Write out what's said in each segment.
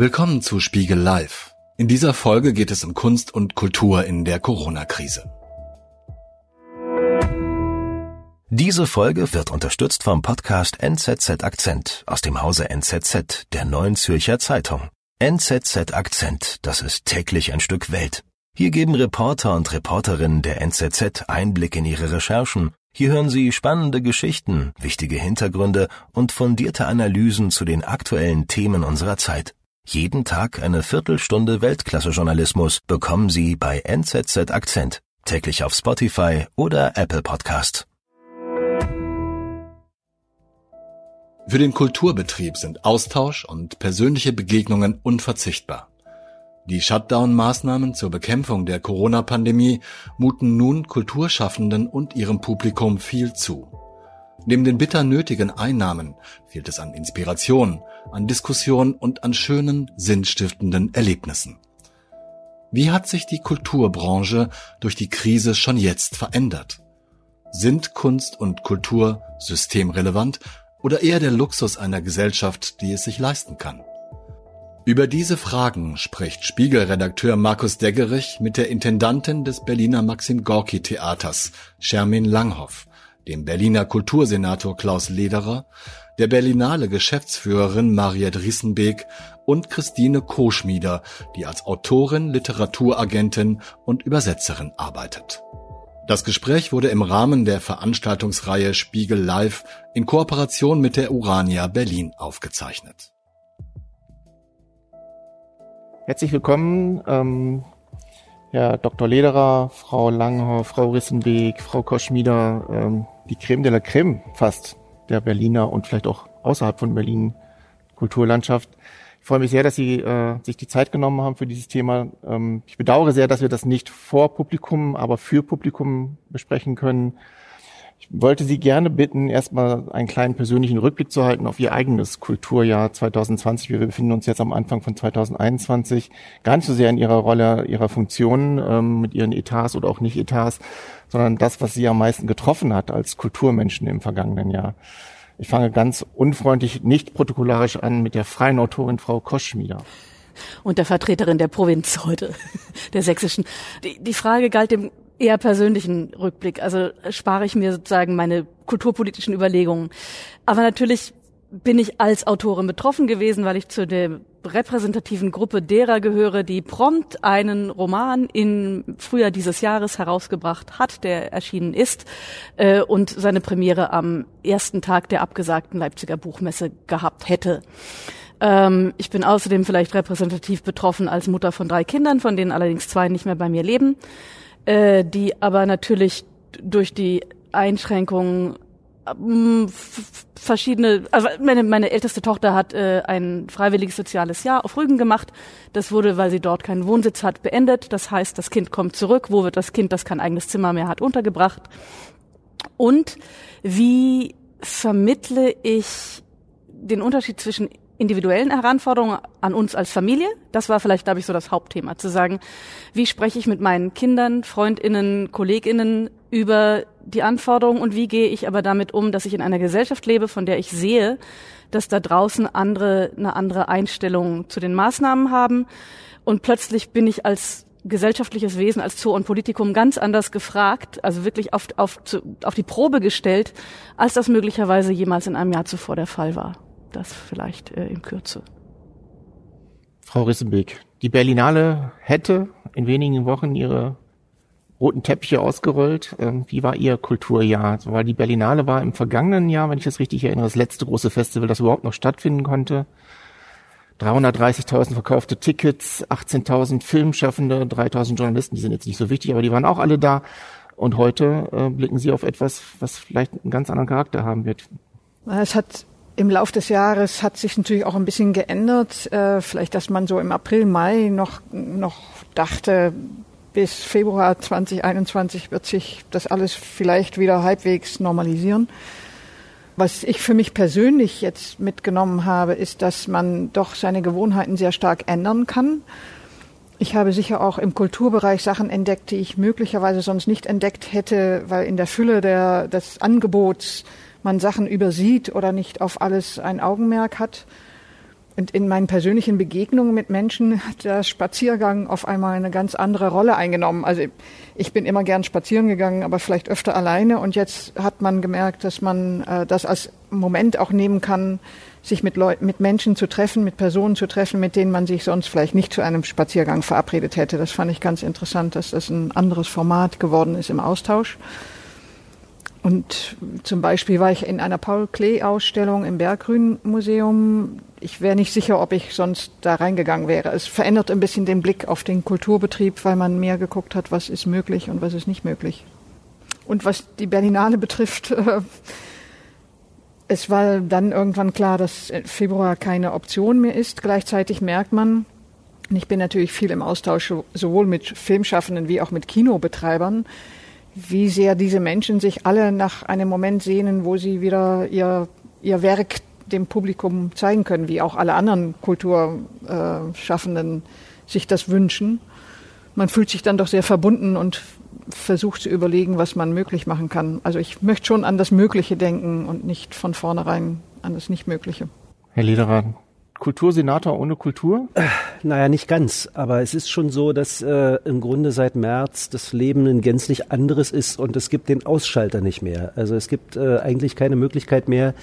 Willkommen zu Spiegel Live. In dieser Folge geht es um Kunst und Kultur in der Corona-Krise. Diese Folge wird unterstützt vom Podcast NZZ Akzent aus dem Hause NZZ, der Neuen Zürcher Zeitung. NZZ Akzent, das ist täglich ein Stück Welt. Hier geben Reporter und Reporterinnen der NZZ Einblick in ihre Recherchen. Hier hören Sie spannende Geschichten, wichtige Hintergründe und fundierte Analysen zu den aktuellen Themen unserer Zeit. Jeden Tag eine Viertelstunde Weltklasse-Journalismus bekommen Sie bei NZZ Akzent, täglich auf Spotify oder Apple Podcast. Für den Kulturbetrieb sind Austausch und persönliche Begegnungen unverzichtbar. Die Shutdown-Maßnahmen zur Bekämpfung der Corona-Pandemie muten nun Kulturschaffenden und ihrem Publikum viel zu. Neben den bitter nötigen Einnahmen fehlt es an Inspiration, an Diskussion und an schönen, sinnstiftenden Erlebnissen. Wie hat sich die Kulturbranche durch die Krise schon jetzt verändert? Sind Kunst und Kultur systemrelevant oder eher der Luxus einer Gesellschaft, die es sich leisten kann? Über diese Fragen spricht Spiegelredakteur Markus Deggerich mit der Intendantin des Berliner Maxim Gorki Theaters, Shermin Langhoff, dem Berliner Kultursenator Klaus Lederer, der Berlinale Geschäftsführerin Mariette Riesenbeek und Christine Koschmieder, die als Autorin, Literaturagentin und Übersetzerin arbeitet. Das Gespräch wurde im Rahmen der Veranstaltungsreihe Spiegel Live in Kooperation mit der Urania Berlin aufgezeichnet. Herzlich willkommen, ähm, Herr Dr. Lederer, Frau Langhoff, Frau Rissenbeek, Frau Koschmieder, ähm, die Creme de la Creme fast der Berliner und vielleicht auch außerhalb von Berlin Kulturlandschaft. Ich freue mich sehr, dass Sie äh, sich die Zeit genommen haben für dieses Thema. Ähm, ich bedauere sehr, dass wir das nicht vor Publikum, aber für Publikum besprechen können. Ich wollte Sie gerne bitten, erstmal einen kleinen persönlichen Rückblick zu halten auf Ihr eigenes Kulturjahr 2020. Wir befinden uns jetzt am Anfang von 2021, gar nicht so sehr in Ihrer Rolle, Ihrer Funktion ähm, mit Ihren Etats oder auch Nicht-Etats, sondern das, was Sie am meisten getroffen hat als Kulturmenschen im vergangenen Jahr. Ich fange ganz unfreundlich, nicht protokollarisch an mit der freien Autorin Frau Koschmieder und der Vertreterin der Provinz heute, der sächsischen. Die, die Frage galt dem eher persönlichen Rückblick. Also spare ich mir sozusagen meine kulturpolitischen Überlegungen. Aber natürlich bin ich als Autorin betroffen gewesen, weil ich zu der repräsentativen Gruppe derer gehöre, die prompt einen Roman im Frühjahr dieses Jahres herausgebracht hat, der erschienen ist äh, und seine Premiere am ersten Tag der abgesagten Leipziger Buchmesse gehabt hätte. Ähm, ich bin außerdem vielleicht repräsentativ betroffen als Mutter von drei Kindern, von denen allerdings zwei nicht mehr bei mir leben äh, die aber natürlich durch die Einschränkungen ähm, verschiedene, also meine, meine älteste Tochter hat äh, ein freiwilliges soziales Jahr auf Rügen gemacht. Das wurde, weil sie dort keinen Wohnsitz hat, beendet. Das heißt, das Kind kommt zurück. Wo wird das Kind, das kein eigenes Zimmer mehr hat, untergebracht? Und wie vermittle ich den Unterschied zwischen individuellen Heranforderungen an uns als Familie. Das war vielleicht, glaube ich, so das Hauptthema, zu sagen, wie spreche ich mit meinen Kindern, Freundinnen, Kolleginnen über die Anforderungen und wie gehe ich aber damit um, dass ich in einer Gesellschaft lebe, von der ich sehe, dass da draußen andere eine andere Einstellung zu den Maßnahmen haben und plötzlich bin ich als gesellschaftliches Wesen als Zoo und Politikum ganz anders gefragt, also wirklich auf, auf, auf die Probe gestellt, als das möglicherweise jemals in einem Jahr zuvor der Fall war. Das vielleicht äh, in Kürze. Frau Rissenbeck, die Berlinale hätte in wenigen Wochen ihre roten Teppiche ausgerollt. Ähm, wie war Ihr Kulturjahr? Weil die Berlinale war im vergangenen Jahr, wenn ich das richtig erinnere, das letzte große Festival, das überhaupt noch stattfinden konnte. 330.000 verkaufte Tickets, 18.000 Filmschaffende, 3.000 Journalisten, die sind jetzt nicht so wichtig, aber die waren auch alle da. Und heute äh, blicken Sie auf etwas, was vielleicht einen ganz anderen Charakter haben wird. Es hat im Lauf des Jahres hat sich natürlich auch ein bisschen geändert. Äh, vielleicht, dass man so im April, Mai noch, noch dachte, bis Februar 2021 wird sich das alles vielleicht wieder halbwegs normalisieren. Was ich für mich persönlich jetzt mitgenommen habe, ist, dass man doch seine Gewohnheiten sehr stark ändern kann. Ich habe sicher auch im Kulturbereich Sachen entdeckt, die ich möglicherweise sonst nicht entdeckt hätte, weil in der Fülle der, des Angebots man Sachen übersieht oder nicht auf alles ein Augenmerk hat. Und in meinen persönlichen Begegnungen mit Menschen hat der Spaziergang auf einmal eine ganz andere Rolle eingenommen. Also ich bin immer gern spazieren gegangen, aber vielleicht öfter alleine. Und jetzt hat man gemerkt, dass man äh, das als Moment auch nehmen kann, sich mit Leuten, mit Menschen zu treffen, mit Personen zu treffen, mit denen man sich sonst vielleicht nicht zu einem Spaziergang verabredet hätte. Das fand ich ganz interessant, dass das ein anderes Format geworden ist im Austausch. Und zum Beispiel war ich in einer Paul Klee-Ausstellung im Berggrün-Museum. Ich wäre nicht sicher, ob ich sonst da reingegangen wäre. Es verändert ein bisschen den Blick auf den Kulturbetrieb, weil man mehr geguckt hat, was ist möglich und was ist nicht möglich. Und was die Berlinale betrifft, äh, es war dann irgendwann klar, dass Februar keine Option mehr ist. Gleichzeitig merkt man, und ich bin natürlich viel im Austausch sowohl mit Filmschaffenden wie auch mit Kinobetreibern, wie sehr diese Menschen sich alle nach einem Moment sehnen, wo sie wieder ihr, ihr Werk dem Publikum zeigen können, wie auch alle anderen Kulturschaffenden sich das wünschen. Man fühlt sich dann doch sehr verbunden und versucht zu überlegen, was man möglich machen kann. Also ich möchte schon an das Mögliche denken und nicht von vornherein an das Nichtmögliche. Herr Lederer, Kultursenator ohne Kultur? Naja, nicht ganz. Aber es ist schon so, dass äh, im Grunde seit März das Leben ein gänzlich anderes ist und es gibt den Ausschalter nicht mehr. Also es gibt äh, eigentlich keine Möglichkeit mehr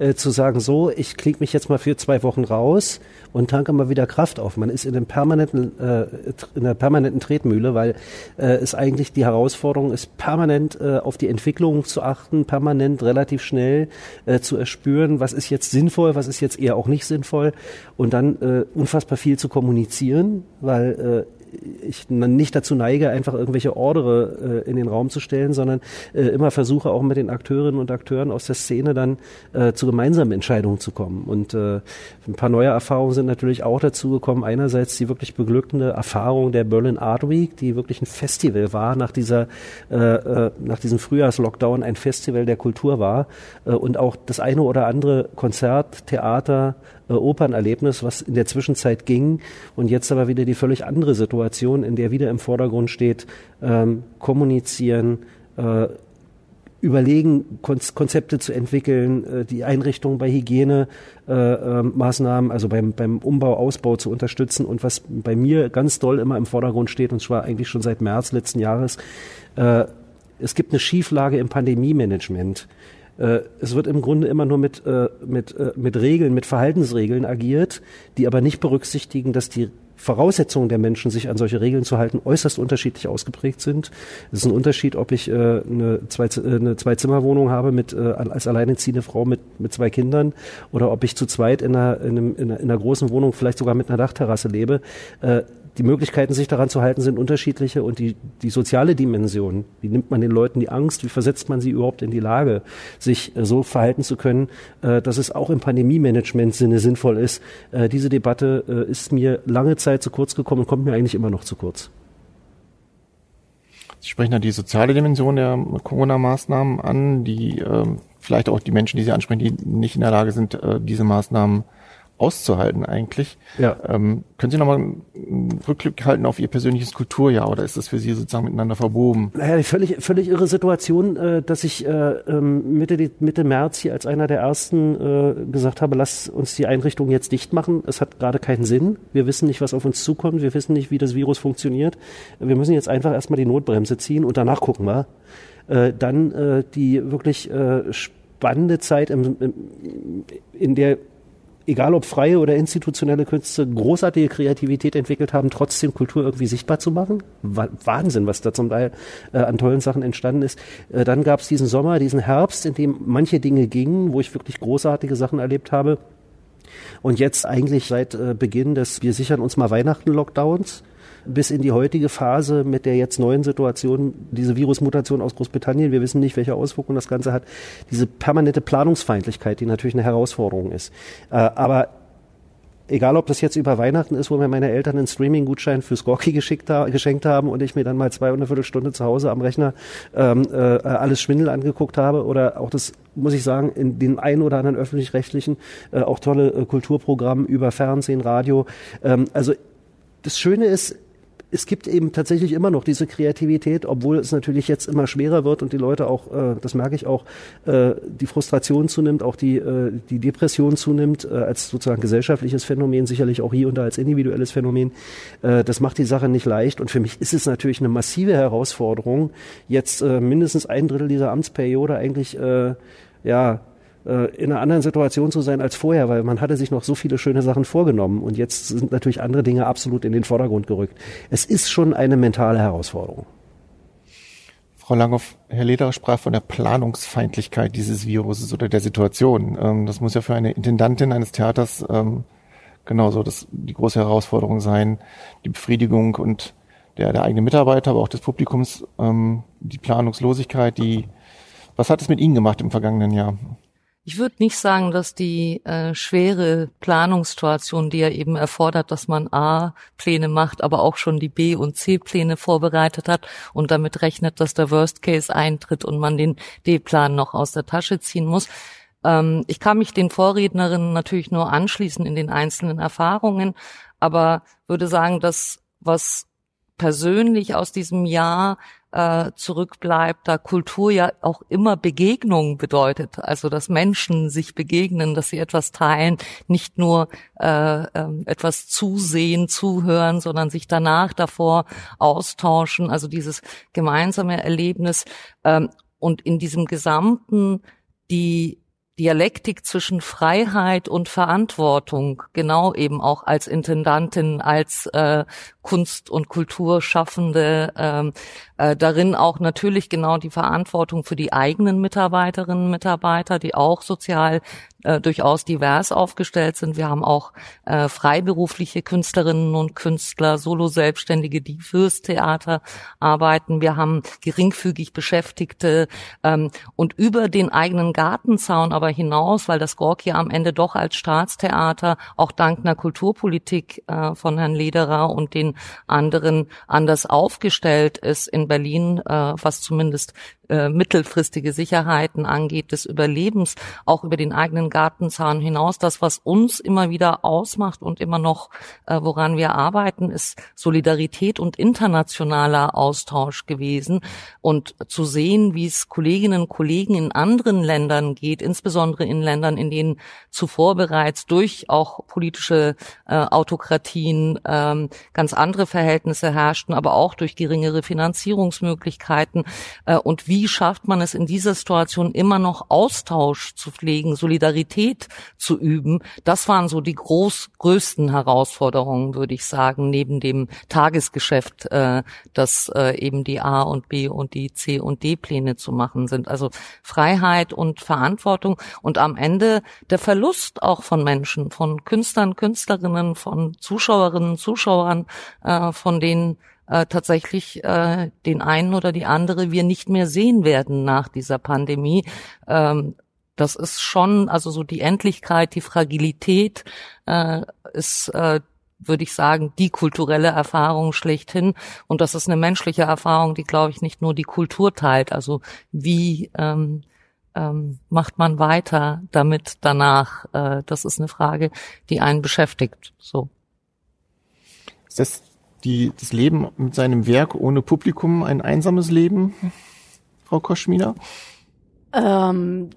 äh, zu sagen, so, ich klinge mich jetzt mal für zwei Wochen raus und tanke mal wieder Kraft auf. Man ist in, einem permanenten, äh, in einer permanenten Tretmühle, weil äh, es eigentlich die Herausforderung ist, permanent äh, auf die Entwicklung zu achten, permanent relativ schnell äh, zu erspüren, was ist jetzt sinnvoll, was ist jetzt eher auch nicht sinnvoll und dann äh, unfassbar viel zu kommunizieren, weil äh, ich nicht dazu neige, einfach irgendwelche Ordere äh, in den Raum zu stellen, sondern äh, immer versuche auch mit den Akteurinnen und Akteuren aus der Szene dann äh, zu gemeinsamen Entscheidungen zu kommen. Und äh, ein paar neue Erfahrungen sind natürlich auch dazu gekommen. Einerseits die wirklich beglückende Erfahrung der Berlin Art Week, die wirklich ein Festival war nach dieser äh, äh, nach diesem Frühjahrslockdown ein Festival der Kultur war äh, und auch das eine oder andere Konzert, Theater, äh, Opernerlebnis, was in der Zwischenzeit ging und jetzt aber wieder die völlig andere Situation, in der wieder im Vordergrund steht, ähm, kommunizieren, äh, überlegen, Konzepte zu entwickeln, äh, die Einrichtung bei Hygienemaßnahmen, äh, also beim, beim Umbau, Ausbau zu unterstützen. Und was bei mir ganz doll immer im Vordergrund steht, und zwar eigentlich schon seit März letzten Jahres, äh, es gibt eine Schieflage im Pandemie-Management. Äh, es wird im Grunde immer nur mit, äh, mit, äh, mit Regeln, mit Verhaltensregeln agiert, die aber nicht berücksichtigen, dass die Voraussetzungen der Menschen, sich an solche Regeln zu halten, äußerst unterschiedlich ausgeprägt sind. Es ist ein Unterschied, ob ich äh, eine, zwei, eine Zwei-Zimmer-Wohnung habe mit, äh, als alleinerziehende Frau mit, mit zwei Kindern oder ob ich zu zweit in einer, in, einem, in, einer, in einer großen Wohnung vielleicht sogar mit einer Dachterrasse lebe. Äh, die Möglichkeiten, sich daran zu halten, sind unterschiedliche und die, die soziale Dimension, wie nimmt man den Leuten die Angst, wie versetzt man sie überhaupt in die Lage, sich äh, so verhalten zu können, äh, dass es auch im Pandemie-Management-Sinne sinnvoll ist. Äh, diese Debatte äh, ist mir lange Zeit zu kurz gekommen und kommt mir eigentlich immer noch zu kurz. Sie sprechen da die soziale Dimension der Corona-Maßnahmen an, die äh, vielleicht auch die Menschen, die Sie ansprechen, die nicht in der Lage sind, äh, diese Maßnahmen auszuhalten eigentlich. Ja. Ähm, können Sie nochmal einen Rückblick halten auf Ihr persönliches Kulturjahr oder ist das für Sie sozusagen miteinander verwoben? Naja, die völlig, völlig irre Situation, äh, dass ich äh, ähm, Mitte, Mitte März hier als einer der ersten äh, gesagt habe, lass uns die Einrichtung jetzt dicht machen. Es hat gerade keinen Sinn. Wir wissen nicht, was auf uns zukommt. Wir wissen nicht, wie das Virus funktioniert. Wir müssen jetzt einfach erstmal die Notbremse ziehen und danach gucken wir. Äh, dann äh, die wirklich äh, spannende Zeit, im, im, in der egal ob freie oder institutionelle Künste, großartige Kreativität entwickelt haben, trotzdem Kultur irgendwie sichtbar zu machen. Wahnsinn, was da zum Teil äh, an tollen Sachen entstanden ist. Äh, dann gab es diesen Sommer, diesen Herbst, in dem manche Dinge gingen, wo ich wirklich großartige Sachen erlebt habe. Und jetzt eigentlich seit äh, Beginn des Wir sichern uns mal Weihnachten-Lockdowns bis in die heutige Phase mit der jetzt neuen Situation, diese Virusmutation aus Großbritannien, wir wissen nicht, welche Auswirkungen das Ganze hat, diese permanente Planungsfeindlichkeit, die natürlich eine Herausforderung ist. Äh, aber egal ob das jetzt über Weihnachten ist, wo mir meine Eltern einen Streaming-Gutschein fürs Gorki ha geschenkt haben und ich mir dann mal zwei und eine Viertelstunde zu Hause am Rechner ähm, äh, alles Schwindel angeguckt habe oder auch das, muss ich sagen, in den einen oder anderen öffentlich-rechtlichen äh, auch tolle äh, Kulturprogramme über Fernsehen, Radio. Ähm, also das Schöne ist, es gibt eben tatsächlich immer noch diese Kreativität, obwohl es natürlich jetzt immer schwerer wird und die Leute auch, äh, das merke ich auch, äh, die Frustration zunimmt, auch die, äh, die Depression zunimmt, äh, als sozusagen gesellschaftliches Phänomen, sicherlich auch hier und da als individuelles Phänomen. Äh, das macht die Sache nicht leicht und für mich ist es natürlich eine massive Herausforderung, jetzt äh, mindestens ein Drittel dieser Amtsperiode eigentlich äh, ja in einer anderen Situation zu sein als vorher, weil man hatte sich noch so viele schöne Sachen vorgenommen und jetzt sind natürlich andere Dinge absolut in den Vordergrund gerückt. Es ist schon eine mentale Herausforderung. Frau Langhoff, Herr Lederer sprach von der Planungsfeindlichkeit dieses Viruses oder der Situation. Ähm, das muss ja für eine Intendantin eines Theaters ähm, genauso das, die große Herausforderung sein, die Befriedigung und der, der eigenen Mitarbeiter, aber auch des Publikums, ähm, die Planungslosigkeit, die, was hat es mit Ihnen gemacht im vergangenen Jahr? Ich würde nicht sagen, dass die äh, schwere Planungssituation, die ja eben erfordert, dass man A-Pläne macht, aber auch schon die B- und C-Pläne vorbereitet hat und damit rechnet, dass der Worst Case eintritt und man den D-Plan noch aus der Tasche ziehen muss. Ähm, ich kann mich den Vorrednerinnen natürlich nur anschließen in den einzelnen Erfahrungen, aber würde sagen, dass was persönlich aus diesem Jahr äh, zurückbleibt, da Kultur ja auch immer Begegnung bedeutet, also dass Menschen sich begegnen, dass sie etwas teilen, nicht nur äh, äh, etwas zusehen, zuhören, sondern sich danach davor austauschen, also dieses gemeinsame Erlebnis ähm, und in diesem gesamten die Dialektik zwischen Freiheit und Verantwortung, genau eben auch als Intendantin, als äh, Kunst- und Kulturschaffende, ähm, äh, darin auch natürlich genau die Verantwortung für die eigenen Mitarbeiterinnen und Mitarbeiter, die auch sozial äh, durchaus divers aufgestellt sind. Wir haben auch äh, freiberufliche Künstlerinnen und Künstler, Solo-Selbstständige, die fürs Theater arbeiten. Wir haben geringfügig Beschäftigte ähm, und über den eigenen Gartenzaun aber hinaus, weil das Gorki am Ende doch als Staatstheater auch dank einer Kulturpolitik äh, von Herrn Lederer und den anderen anders aufgestellt ist in Berlin, äh, was zumindest äh, mittelfristige Sicherheiten angeht, des Überlebens, auch über den eigenen Gartenzaun hinaus. Das, was uns immer wieder ausmacht und immer noch, äh, woran wir arbeiten, ist Solidarität und internationaler Austausch gewesen und zu sehen, wie es Kolleginnen und Kollegen in anderen Ländern geht, insbesondere in Ländern, in denen zuvor bereits durch auch politische äh, Autokratien ähm, ganz andere Verhältnisse herrschten, aber auch durch geringere Finanzierungsmöglichkeiten äh, und wie wie schafft man es in dieser Situation immer noch Austausch zu pflegen, Solidarität zu üben? Das waren so die groß, größten Herausforderungen, würde ich sagen, neben dem Tagesgeschäft, äh, dass äh, eben die A und B und die C und D Pläne zu machen sind. Also Freiheit und Verantwortung und am Ende der Verlust auch von Menschen, von Künstlern, Künstlerinnen, von Zuschauerinnen, Zuschauern, äh, von denen äh, tatsächlich äh, den einen oder die andere wir nicht mehr sehen werden nach dieser Pandemie. Ähm, das ist schon, also so die Endlichkeit, die Fragilität äh, ist, äh, würde ich sagen, die kulturelle Erfahrung schlechthin. Und das ist eine menschliche Erfahrung, die, glaube ich, nicht nur die Kultur teilt. Also wie ähm, ähm, macht man weiter damit danach? Äh, das ist eine Frage, die einen beschäftigt. So. Ist das die, das Leben mit seinem Werk ohne Publikum ein einsames Leben, Frau Koschmina? Ähm,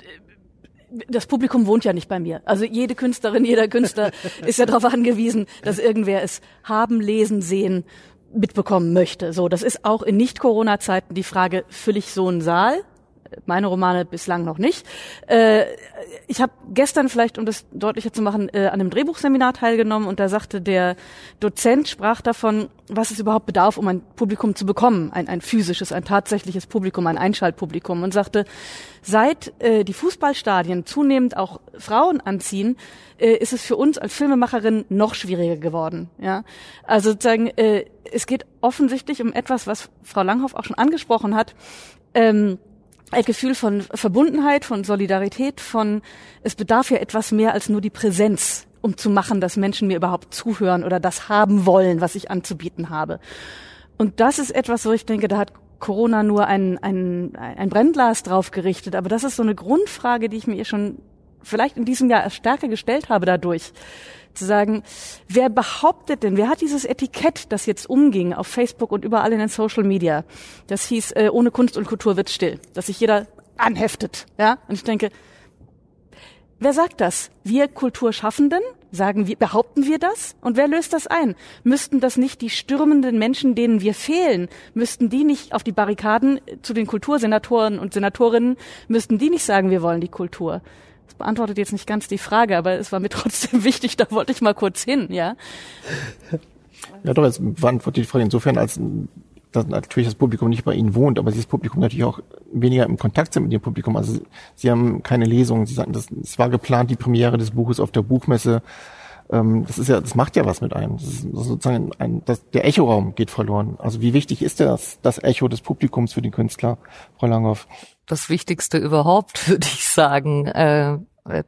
das Publikum wohnt ja nicht bei mir. Also jede Künstlerin, jeder Künstler ist ja darauf angewiesen, dass irgendwer es haben, lesen, sehen, mitbekommen möchte. So, das ist auch in Nicht-Corona-Zeiten die Frage, fülle ich so einen Saal? Meine Romane bislang noch nicht. Äh, ich habe gestern vielleicht, um das deutlicher zu machen, äh, an einem Drehbuchseminar teilgenommen und da sagte der Dozent, sprach davon, was es überhaupt bedarf, um ein Publikum zu bekommen, ein, ein physisches, ein tatsächliches Publikum, ein Einschaltpublikum und sagte, seit äh, die Fußballstadien zunehmend auch Frauen anziehen, äh, ist es für uns als Filmemacherin noch schwieriger geworden. Ja, also sozusagen, äh, es geht offensichtlich um etwas, was Frau Langhoff auch schon angesprochen hat. Ähm, ein Gefühl von Verbundenheit, von Solidarität, von es bedarf ja etwas mehr als nur die Präsenz, um zu machen, dass Menschen mir überhaupt zuhören oder das haben wollen, was ich anzubieten habe. Und das ist etwas, wo ich denke, da hat Corona nur ein, ein, ein Brennglas drauf gerichtet. Aber das ist so eine Grundfrage, die ich mir schon vielleicht in diesem Jahr stärker gestellt habe dadurch, zu sagen, wer behauptet denn, wer hat dieses Etikett, das jetzt umging auf Facebook und überall in den Social Media, das hieß, äh, ohne Kunst und Kultur wird still, dass sich jeder anheftet, ja? Und ich denke, wer sagt das? Wir Kulturschaffenden? Sagen wir, behaupten wir das? Und wer löst das ein? Müssten das nicht die stürmenden Menschen, denen wir fehlen, müssten die nicht auf die Barrikaden zu den Kultursenatoren und Senatorinnen, müssten die nicht sagen, wir wollen die Kultur? Das beantwortet jetzt nicht ganz die Frage, aber es war mir trotzdem wichtig, da wollte ich mal kurz hin, ja. Ja, doch, es beantwortet die Frage insofern, als dass natürlich das Publikum nicht bei Ihnen wohnt, aber dieses Publikum natürlich auch weniger im Kontakt sind mit dem Publikum. Also Sie haben keine Lesung. Sie sagten, das, es war geplant, die Premiere des Buches auf der Buchmesse. Ähm, das ist ja, das macht ja was mit einem. Das ist sozusagen ein, das, der Echoraum geht verloren. Also wie wichtig ist das, das Echo des Publikums für den Künstler, Frau Langhoff? Das Wichtigste überhaupt, würde ich sagen. Äh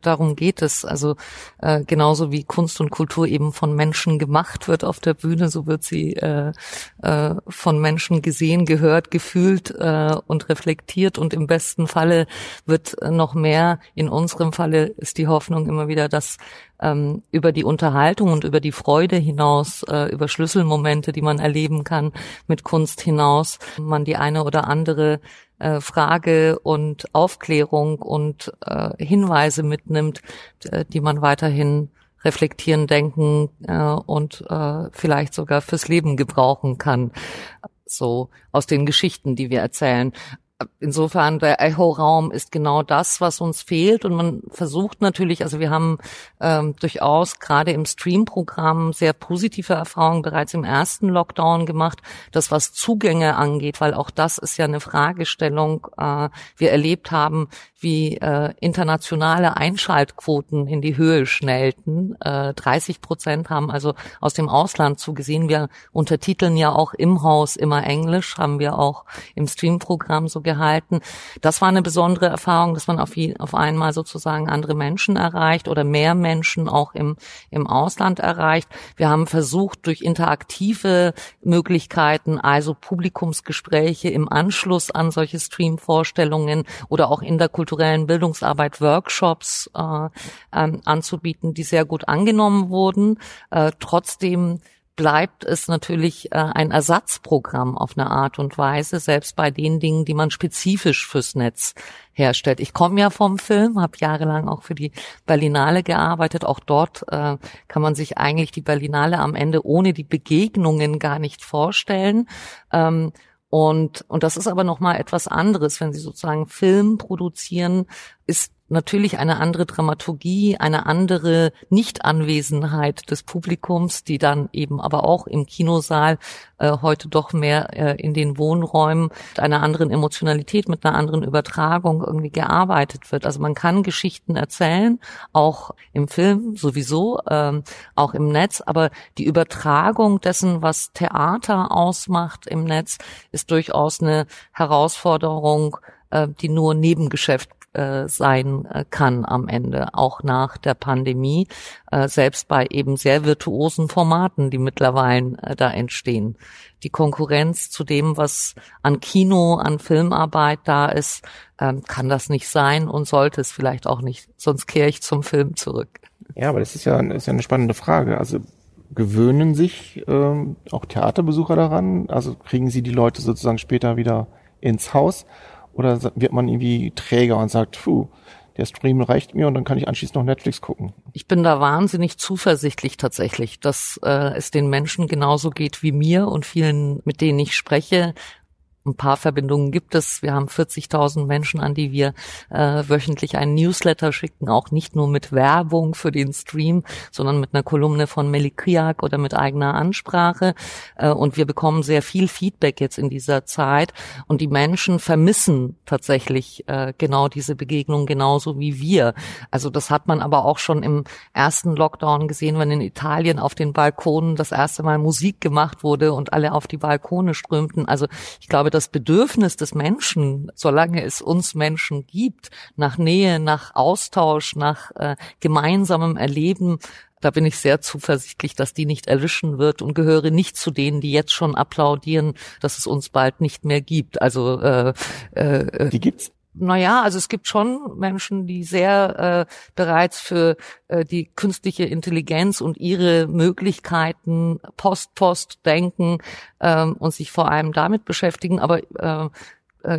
darum geht es. Also äh, genauso wie Kunst und Kultur eben von Menschen gemacht wird auf der Bühne, so wird sie äh, äh, von Menschen gesehen, gehört, gefühlt äh, und reflektiert. Und im besten Falle wird noch mehr, in unserem Falle ist die Hoffnung immer wieder, dass ähm, über die Unterhaltung und über die Freude hinaus, äh, über Schlüsselmomente, die man erleben kann mit Kunst hinaus, man die eine oder andere äh, Frage und Aufklärung und äh, Hinweise mitnimmt, äh, die man weiterhin reflektieren, denken äh, und äh, vielleicht sogar fürs Leben gebrauchen kann. So aus den Geschichten, die wir erzählen insofern der Echo-Raum ist genau das, was uns fehlt. Und man versucht natürlich, also wir haben ähm, durchaus gerade im Stream-Programm sehr positive Erfahrungen bereits im ersten Lockdown gemacht, das was Zugänge angeht, weil auch das ist ja eine Fragestellung. Äh, wir erlebt haben, wie äh, internationale Einschaltquoten in die Höhe schnellten. Äh, 30 Prozent haben also aus dem Ausland zugesehen. Wir untertiteln ja auch im Haus immer Englisch, haben wir auch im Stream-Programm so gehalten. Das war eine besondere Erfahrung, dass man auf, auf einmal sozusagen andere Menschen erreicht oder mehr Menschen auch im, im Ausland erreicht. Wir haben versucht, durch interaktive Möglichkeiten, also Publikumsgespräche im Anschluss an solche Stream-Vorstellungen oder auch in der kulturellen Bildungsarbeit Workshops äh, ähm, anzubieten, die sehr gut angenommen wurden. Äh, trotzdem bleibt es natürlich äh, ein Ersatzprogramm auf eine Art und Weise, selbst bei den Dingen, die man spezifisch fürs Netz herstellt. Ich komme ja vom Film, habe jahrelang auch für die Berlinale gearbeitet. Auch dort äh, kann man sich eigentlich die Berlinale am Ende ohne die Begegnungen gar nicht vorstellen. Ähm, und, und das ist aber nochmal etwas anderes, wenn Sie sozusagen Film produzieren, ist natürlich eine andere Dramaturgie, eine andere Nichtanwesenheit des Publikums, die dann eben aber auch im Kinosaal äh, heute doch mehr äh, in den Wohnräumen mit einer anderen Emotionalität, mit einer anderen Übertragung irgendwie gearbeitet wird. Also man kann Geschichten erzählen, auch im Film sowieso, ähm, auch im Netz, aber die Übertragung dessen, was Theater ausmacht im Netz, ist durchaus eine Herausforderung, äh, die nur Nebengeschäft äh, sein äh, kann am Ende, auch nach der Pandemie, äh, selbst bei eben sehr virtuosen Formaten, die mittlerweile äh, da entstehen. Die Konkurrenz zu dem, was an Kino, an Filmarbeit da ist, ähm, kann das nicht sein und sollte es vielleicht auch nicht. Sonst kehre ich zum Film zurück. Ja, aber das ist ja, ist ja eine spannende Frage. Also gewöhnen sich ähm, auch Theaterbesucher daran? Also kriegen sie die Leute sozusagen später wieder ins Haus? Oder wird man irgendwie träger und sagt, puh, der Stream reicht mir und dann kann ich anschließend noch Netflix gucken. Ich bin da wahnsinnig zuversichtlich tatsächlich, dass äh, es den Menschen genauso geht wie mir und vielen, mit denen ich spreche. Ein paar Verbindungen gibt es. Wir haben 40.000 Menschen, an die wir äh, wöchentlich einen Newsletter schicken, auch nicht nur mit Werbung für den Stream, sondern mit einer Kolumne von Melikiak oder mit eigener Ansprache. Äh, und wir bekommen sehr viel Feedback jetzt in dieser Zeit. Und die Menschen vermissen tatsächlich äh, genau diese Begegnung genauso wie wir. Also das hat man aber auch schon im ersten Lockdown gesehen, wenn in Italien auf den Balkonen das erste Mal Musik gemacht wurde und alle auf die Balkone strömten. Also ich glaube, das Bedürfnis des Menschen, solange es uns Menschen gibt, nach Nähe, nach Austausch, nach äh, gemeinsamem Erleben, da bin ich sehr zuversichtlich, dass die nicht erlischen wird und gehöre nicht zu denen, die jetzt schon applaudieren, dass es uns bald nicht mehr gibt. Also äh, äh, die gibt's. Naja, also es gibt schon Menschen, die sehr äh, bereits für äh, die künstliche Intelligenz und ihre Möglichkeiten Post-Post denken ähm, und sich vor allem damit beschäftigen. Aber äh,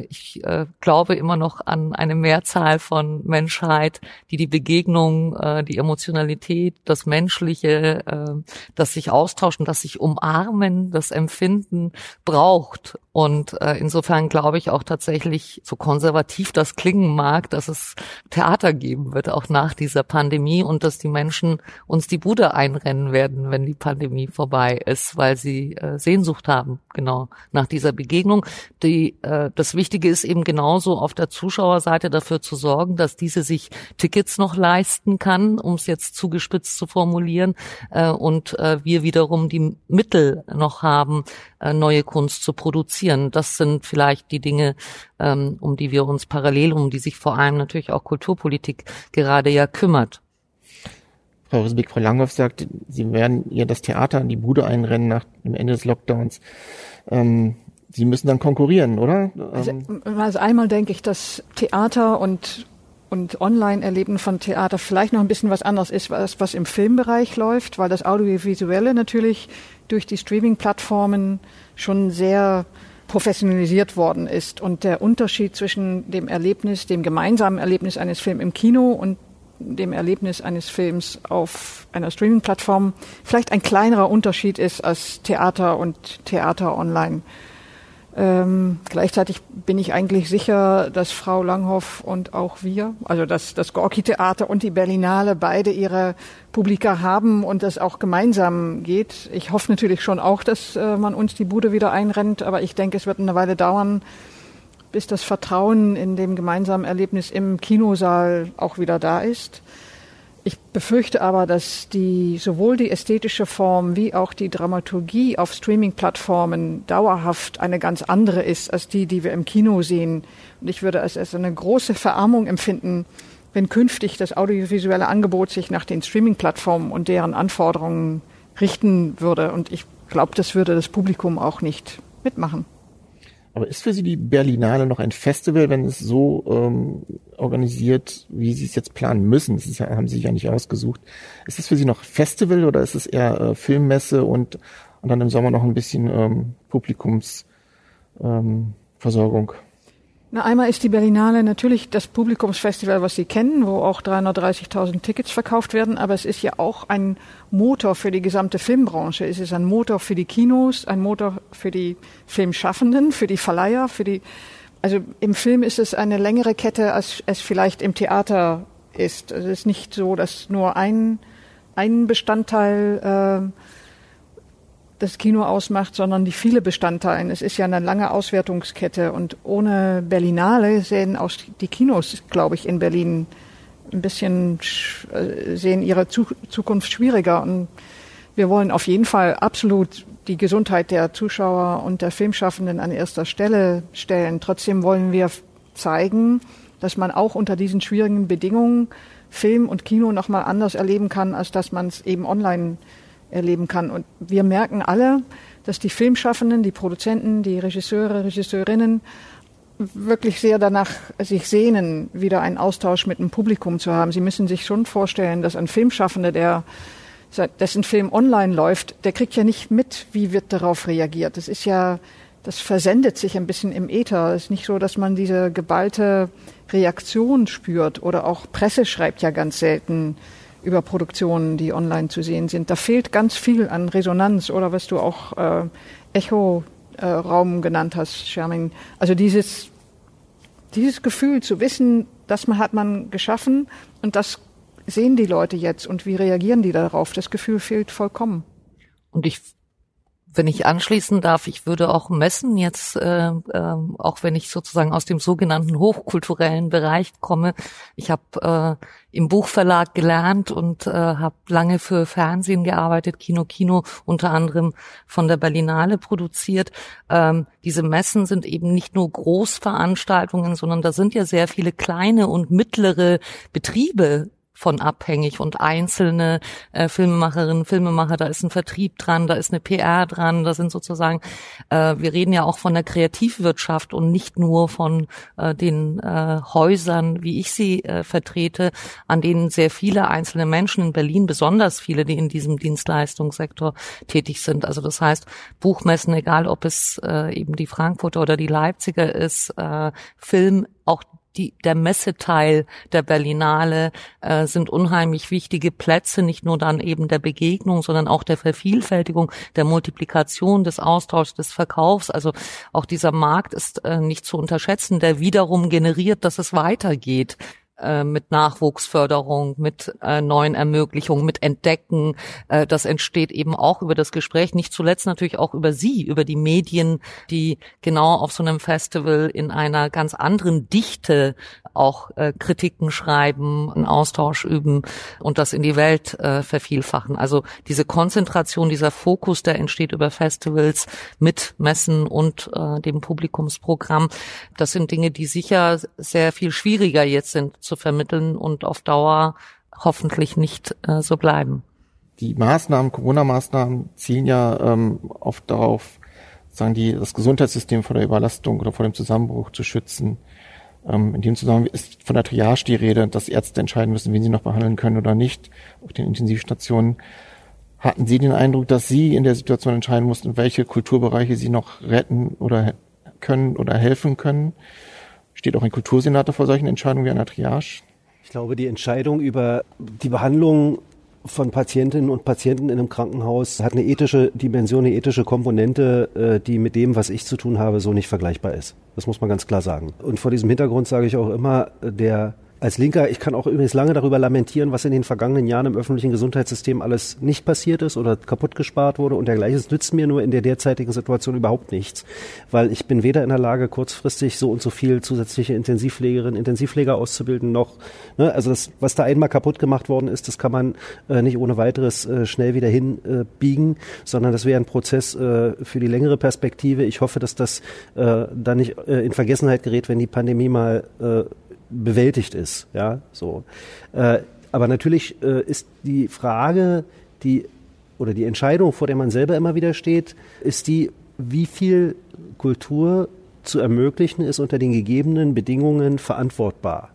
ich äh, glaube immer noch an eine Mehrzahl von Menschheit, die die Begegnung, äh, die Emotionalität, das Menschliche, äh, das sich austauschen, das sich umarmen, das Empfinden braucht. Und äh, insofern glaube ich auch tatsächlich, so konservativ das klingen mag, dass es Theater geben wird, auch nach dieser Pandemie und dass die Menschen uns die Bude einrennen werden, wenn die Pandemie vorbei ist, weil sie äh, Sehnsucht haben, genau, nach dieser Begegnung. Die, äh, das Wichtige ist eben genauso auf der Zuschauerseite dafür zu sorgen, dass diese sich Tickets noch leisten kann, um es jetzt zugespitzt zu formulieren, äh, und äh, wir wiederum die Mittel noch haben, äh, neue Kunst zu produzieren. Das sind vielleicht die Dinge, ähm, um die wir uns parallel, um die sich vor allem natürlich auch Kulturpolitik gerade ja kümmert. Frau Risbeck, Frau Langhoff sagt, Sie werden ihr das Theater an die Bude einrennen nach dem Ende des Lockdowns. Ähm, Sie müssen dann konkurrieren, oder? Also, also einmal denke ich, dass Theater und und Online-Erleben von Theater vielleicht noch ein bisschen was anderes ist, was, was im Filmbereich läuft, weil das Audiovisuelle natürlich durch die Streaming-Plattformen schon sehr professionalisiert worden ist. Und der Unterschied zwischen dem Erlebnis, dem gemeinsamen Erlebnis eines Films im Kino und dem Erlebnis eines Films auf einer Streaming-Plattform vielleicht ein kleinerer Unterschied ist als Theater und Theater online. Ähm, gleichzeitig bin ich eigentlich sicher, dass Frau Langhoff und auch wir, also dass das Gorki-Theater und die Berlinale beide ihre Publika haben und das auch gemeinsam geht. Ich hoffe natürlich schon auch, dass äh, man uns die Bude wieder einrennt, aber ich denke, es wird eine Weile dauern, bis das Vertrauen in dem gemeinsamen Erlebnis im Kinosaal auch wieder da ist. Ich befürchte aber, dass die, sowohl die ästhetische Form wie auch die Dramaturgie auf Streaming-Plattformen dauerhaft eine ganz andere ist als die, die wir im Kino sehen. Und ich würde es als eine große Verarmung empfinden, wenn künftig das audiovisuelle Angebot sich nach den Streaming-Plattformen und deren Anforderungen richten würde. Und ich glaube, das würde das Publikum auch nicht mitmachen. Aber ist für Sie die Berlinale noch ein Festival, wenn es so ähm, organisiert, wie Sie es jetzt planen müssen? Das ja, haben Sie sich ja nicht ausgesucht. Ist es für Sie noch Festival oder ist es eher äh, Filmmesse und, und dann im Sommer noch ein bisschen ähm, Publikumsversorgung? Ähm, na, einmal ist die Berlinale natürlich das Publikumsfestival, was Sie kennen, wo auch 330.000 Tickets verkauft werden, aber es ist ja auch ein Motor für die gesamte Filmbranche. Es ist ein Motor für die Kinos, ein Motor für die Filmschaffenden, für die Verleiher, für die, also im Film ist es eine längere Kette, als es vielleicht im Theater ist. Es ist nicht so, dass nur ein, ein Bestandteil äh, das Kino ausmacht, sondern die viele Bestandteile. Es ist ja eine lange Auswertungskette und ohne Berlinale sehen auch die Kinos, glaube ich, in Berlin ein bisschen äh, sehen ihre Zukunft schwieriger und wir wollen auf jeden Fall absolut die Gesundheit der Zuschauer und der Filmschaffenden an erster Stelle stellen. Trotzdem wollen wir zeigen, dass man auch unter diesen schwierigen Bedingungen Film und Kino nochmal anders erleben kann, als dass man es eben online erleben kann. Und wir merken alle, dass die Filmschaffenden, die Produzenten, die Regisseure, Regisseurinnen wirklich sehr danach sich sehnen, wieder einen Austausch mit dem Publikum zu haben. Sie müssen sich schon vorstellen, dass ein Filmschaffender, der dessen Film online läuft, der kriegt ja nicht mit, wie wird darauf reagiert. Das ist ja, das versendet sich ein bisschen im Äther. Es ist nicht so, dass man diese geballte Reaktion spürt oder auch Presse schreibt ja ganz selten über Produktionen, die online zu sehen sind. Da fehlt ganz viel an Resonanz oder was du auch äh, Echo-Raum äh, genannt hast, Sherming. Also dieses, dieses Gefühl zu wissen, das hat man geschaffen und das sehen die Leute jetzt und wie reagieren die darauf, das Gefühl fehlt vollkommen. Und ich wenn ich anschließen darf, ich würde auch messen jetzt, äh, äh, auch wenn ich sozusagen aus dem sogenannten hochkulturellen Bereich komme. Ich habe äh, im Buchverlag gelernt und äh, habe lange für Fernsehen gearbeitet, Kino Kino unter anderem von der Berlinale produziert. Ähm, diese Messen sind eben nicht nur Großveranstaltungen, sondern da sind ja sehr viele kleine und mittlere Betriebe von abhängig und einzelne äh, Filmemacherinnen, Filmemacher, da ist ein Vertrieb dran, da ist eine PR dran, da sind sozusagen, äh, wir reden ja auch von der Kreativwirtschaft und nicht nur von äh, den äh, Häusern, wie ich sie äh, vertrete, an denen sehr viele einzelne Menschen in Berlin, besonders viele, die in diesem Dienstleistungssektor tätig sind. Also das heißt, Buchmessen, egal ob es äh, eben die Frankfurter oder die Leipziger ist, äh, Film, auch die, der Messeteil der Berlinale äh, sind unheimlich wichtige Plätze, nicht nur dann eben der Begegnung, sondern auch der Vervielfältigung, der Multiplikation, des Austauschs, des Verkaufs. Also auch dieser Markt ist äh, nicht zu unterschätzen, der wiederum generiert, dass es weitergeht. Äh, mit Nachwuchsförderung, mit äh, neuen Ermöglichungen, mit Entdecken. Äh, das entsteht eben auch über das Gespräch, nicht zuletzt natürlich auch über Sie, über die Medien, die genau auf so einem Festival in einer ganz anderen Dichte auch äh, Kritiken schreiben, einen Austausch üben und das in die Welt äh, vervielfachen. Also diese Konzentration, dieser Fokus, der entsteht über Festivals mit Messen und dem Publikumsprogramm, das sind Dinge, die sicher sehr viel schwieriger jetzt sind zu vermitteln und auf Dauer hoffentlich nicht äh, so bleiben. Die Maßnahmen, Corona-Maßnahmen zielen ja ähm, oft darauf, sagen die, das Gesundheitssystem vor der Überlastung oder vor dem Zusammenbruch zu schützen. Ähm, in dem Zusammenhang ist von der Triage die Rede, dass Ärzte entscheiden müssen, wen sie noch behandeln können oder nicht auf den Intensivstationen. Hatten Sie den Eindruck, dass Sie in der Situation entscheiden mussten, welche Kulturbereiche Sie noch retten oder können oder helfen können? Steht auch ein Kultursenator vor solchen Entscheidungen wie einer Triage? Ich glaube, die Entscheidung über die Behandlung von Patientinnen und Patienten in einem Krankenhaus hat eine ethische Dimension, eine ethische Komponente, äh, die mit dem, was ich zu tun habe, so nicht vergleichbar ist. Das muss man ganz klar sagen. Und vor diesem Hintergrund sage ich auch immer, der als Linker, ich kann auch übrigens lange darüber lamentieren, was in den vergangenen Jahren im öffentlichen Gesundheitssystem alles nicht passiert ist oder kaputt gespart wurde und dergleichen. Es nützt mir nur in der derzeitigen Situation überhaupt nichts, weil ich bin weder in der Lage, kurzfristig so und so viel zusätzliche Intensivpflegerinnen, Intensivpfleger auszubilden, noch, ne, also das, was da einmal kaputt gemacht worden ist, das kann man äh, nicht ohne weiteres äh, schnell wieder hinbiegen, äh, sondern das wäre ein Prozess äh, für die längere Perspektive. Ich hoffe, dass das äh, dann nicht äh, in Vergessenheit gerät, wenn die Pandemie mal äh, bewältigt ist. Ja, so. Äh, aber natürlich äh, ist die Frage, die oder die Entscheidung, vor der man selber immer wieder steht, ist die, wie viel Kultur zu ermöglichen ist unter den gegebenen Bedingungen verantwortbar.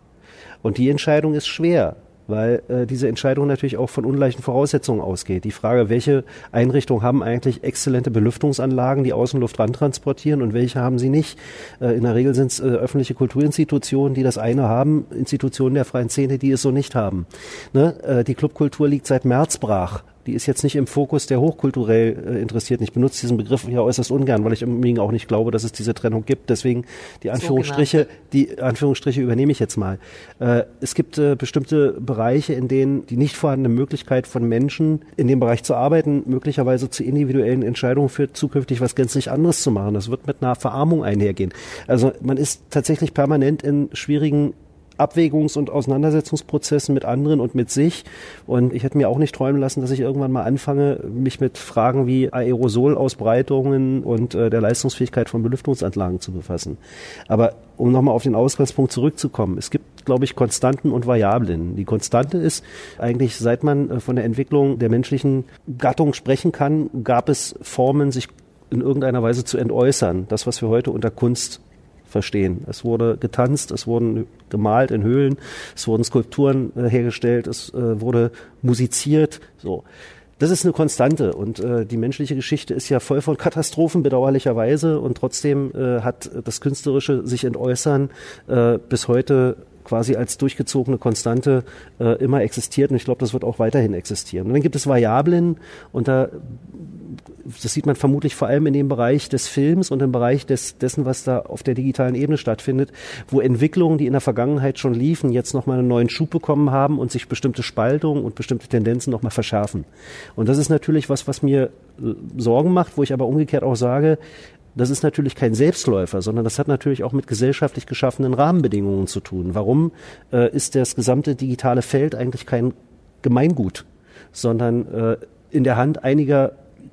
Und die Entscheidung ist schwer weil äh, diese Entscheidung natürlich auch von ungleichen Voraussetzungen ausgeht. Die Frage, welche Einrichtungen haben eigentlich exzellente Belüftungsanlagen, die Außenluft rantransportieren und welche haben sie nicht. Äh, in der Regel sind es äh, öffentliche Kulturinstitutionen, die das eine haben, Institutionen der freien Szene, die es so nicht haben. Ne? Äh, die Clubkultur liegt seit März brach die ist jetzt nicht im Fokus der hochkulturell äh, Interessierten. Ich benutze diesen Begriff ja äußerst ungern, weil ich im Übrigen auch nicht glaube, dass es diese Trennung gibt. Deswegen die Anführungsstriche, die Anführungsstriche übernehme ich jetzt mal. Äh, es gibt äh, bestimmte Bereiche, in denen die nicht vorhandene Möglichkeit von Menschen in dem Bereich zu arbeiten, möglicherweise zu individuellen Entscheidungen führt, zukünftig was gänzlich anderes zu machen. Das wird mit einer Verarmung einhergehen. Also man ist tatsächlich permanent in schwierigen Abwägungs- und Auseinandersetzungsprozessen mit anderen und mit sich. Und ich hätte mir auch nicht träumen lassen, dass ich irgendwann mal anfange, mich mit Fragen wie Aerosolausbreitungen und äh, der Leistungsfähigkeit von Belüftungsanlagen zu befassen. Aber um nochmal auf den Ausgangspunkt zurückzukommen, es gibt, glaube ich, Konstanten und Variablen. Die Konstante ist eigentlich, seit man äh, von der Entwicklung der menschlichen Gattung sprechen kann, gab es Formen, sich in irgendeiner Weise zu entäußern. Das, was wir heute unter Kunst verstehen. Es wurde getanzt, es wurden gemalt in Höhlen, es wurden Skulpturen äh, hergestellt, es äh, wurde musiziert. So. Das ist eine Konstante und äh, die menschliche Geschichte ist ja voll von Katastrophen bedauerlicherweise und trotzdem äh, hat das künstlerische sich entäußern äh, bis heute quasi als durchgezogene Konstante äh, immer existiert und ich glaube, das wird auch weiterhin existieren. Und dann gibt es Variablen und da das sieht man vermutlich vor allem in dem Bereich des Films und im Bereich des, dessen, was da auf der digitalen Ebene stattfindet, wo Entwicklungen, die in der Vergangenheit schon liefen, jetzt nochmal einen neuen Schub bekommen haben und sich bestimmte Spaltungen und bestimmte Tendenzen nochmal verschärfen. Und das ist natürlich was, was mir äh, Sorgen macht, wo ich aber umgekehrt auch sage, das ist natürlich kein Selbstläufer, sondern das hat natürlich auch mit gesellschaftlich geschaffenen Rahmenbedingungen zu tun. Warum äh, ist das gesamte digitale Feld eigentlich kein Gemeingut, sondern äh, in der Hand einiger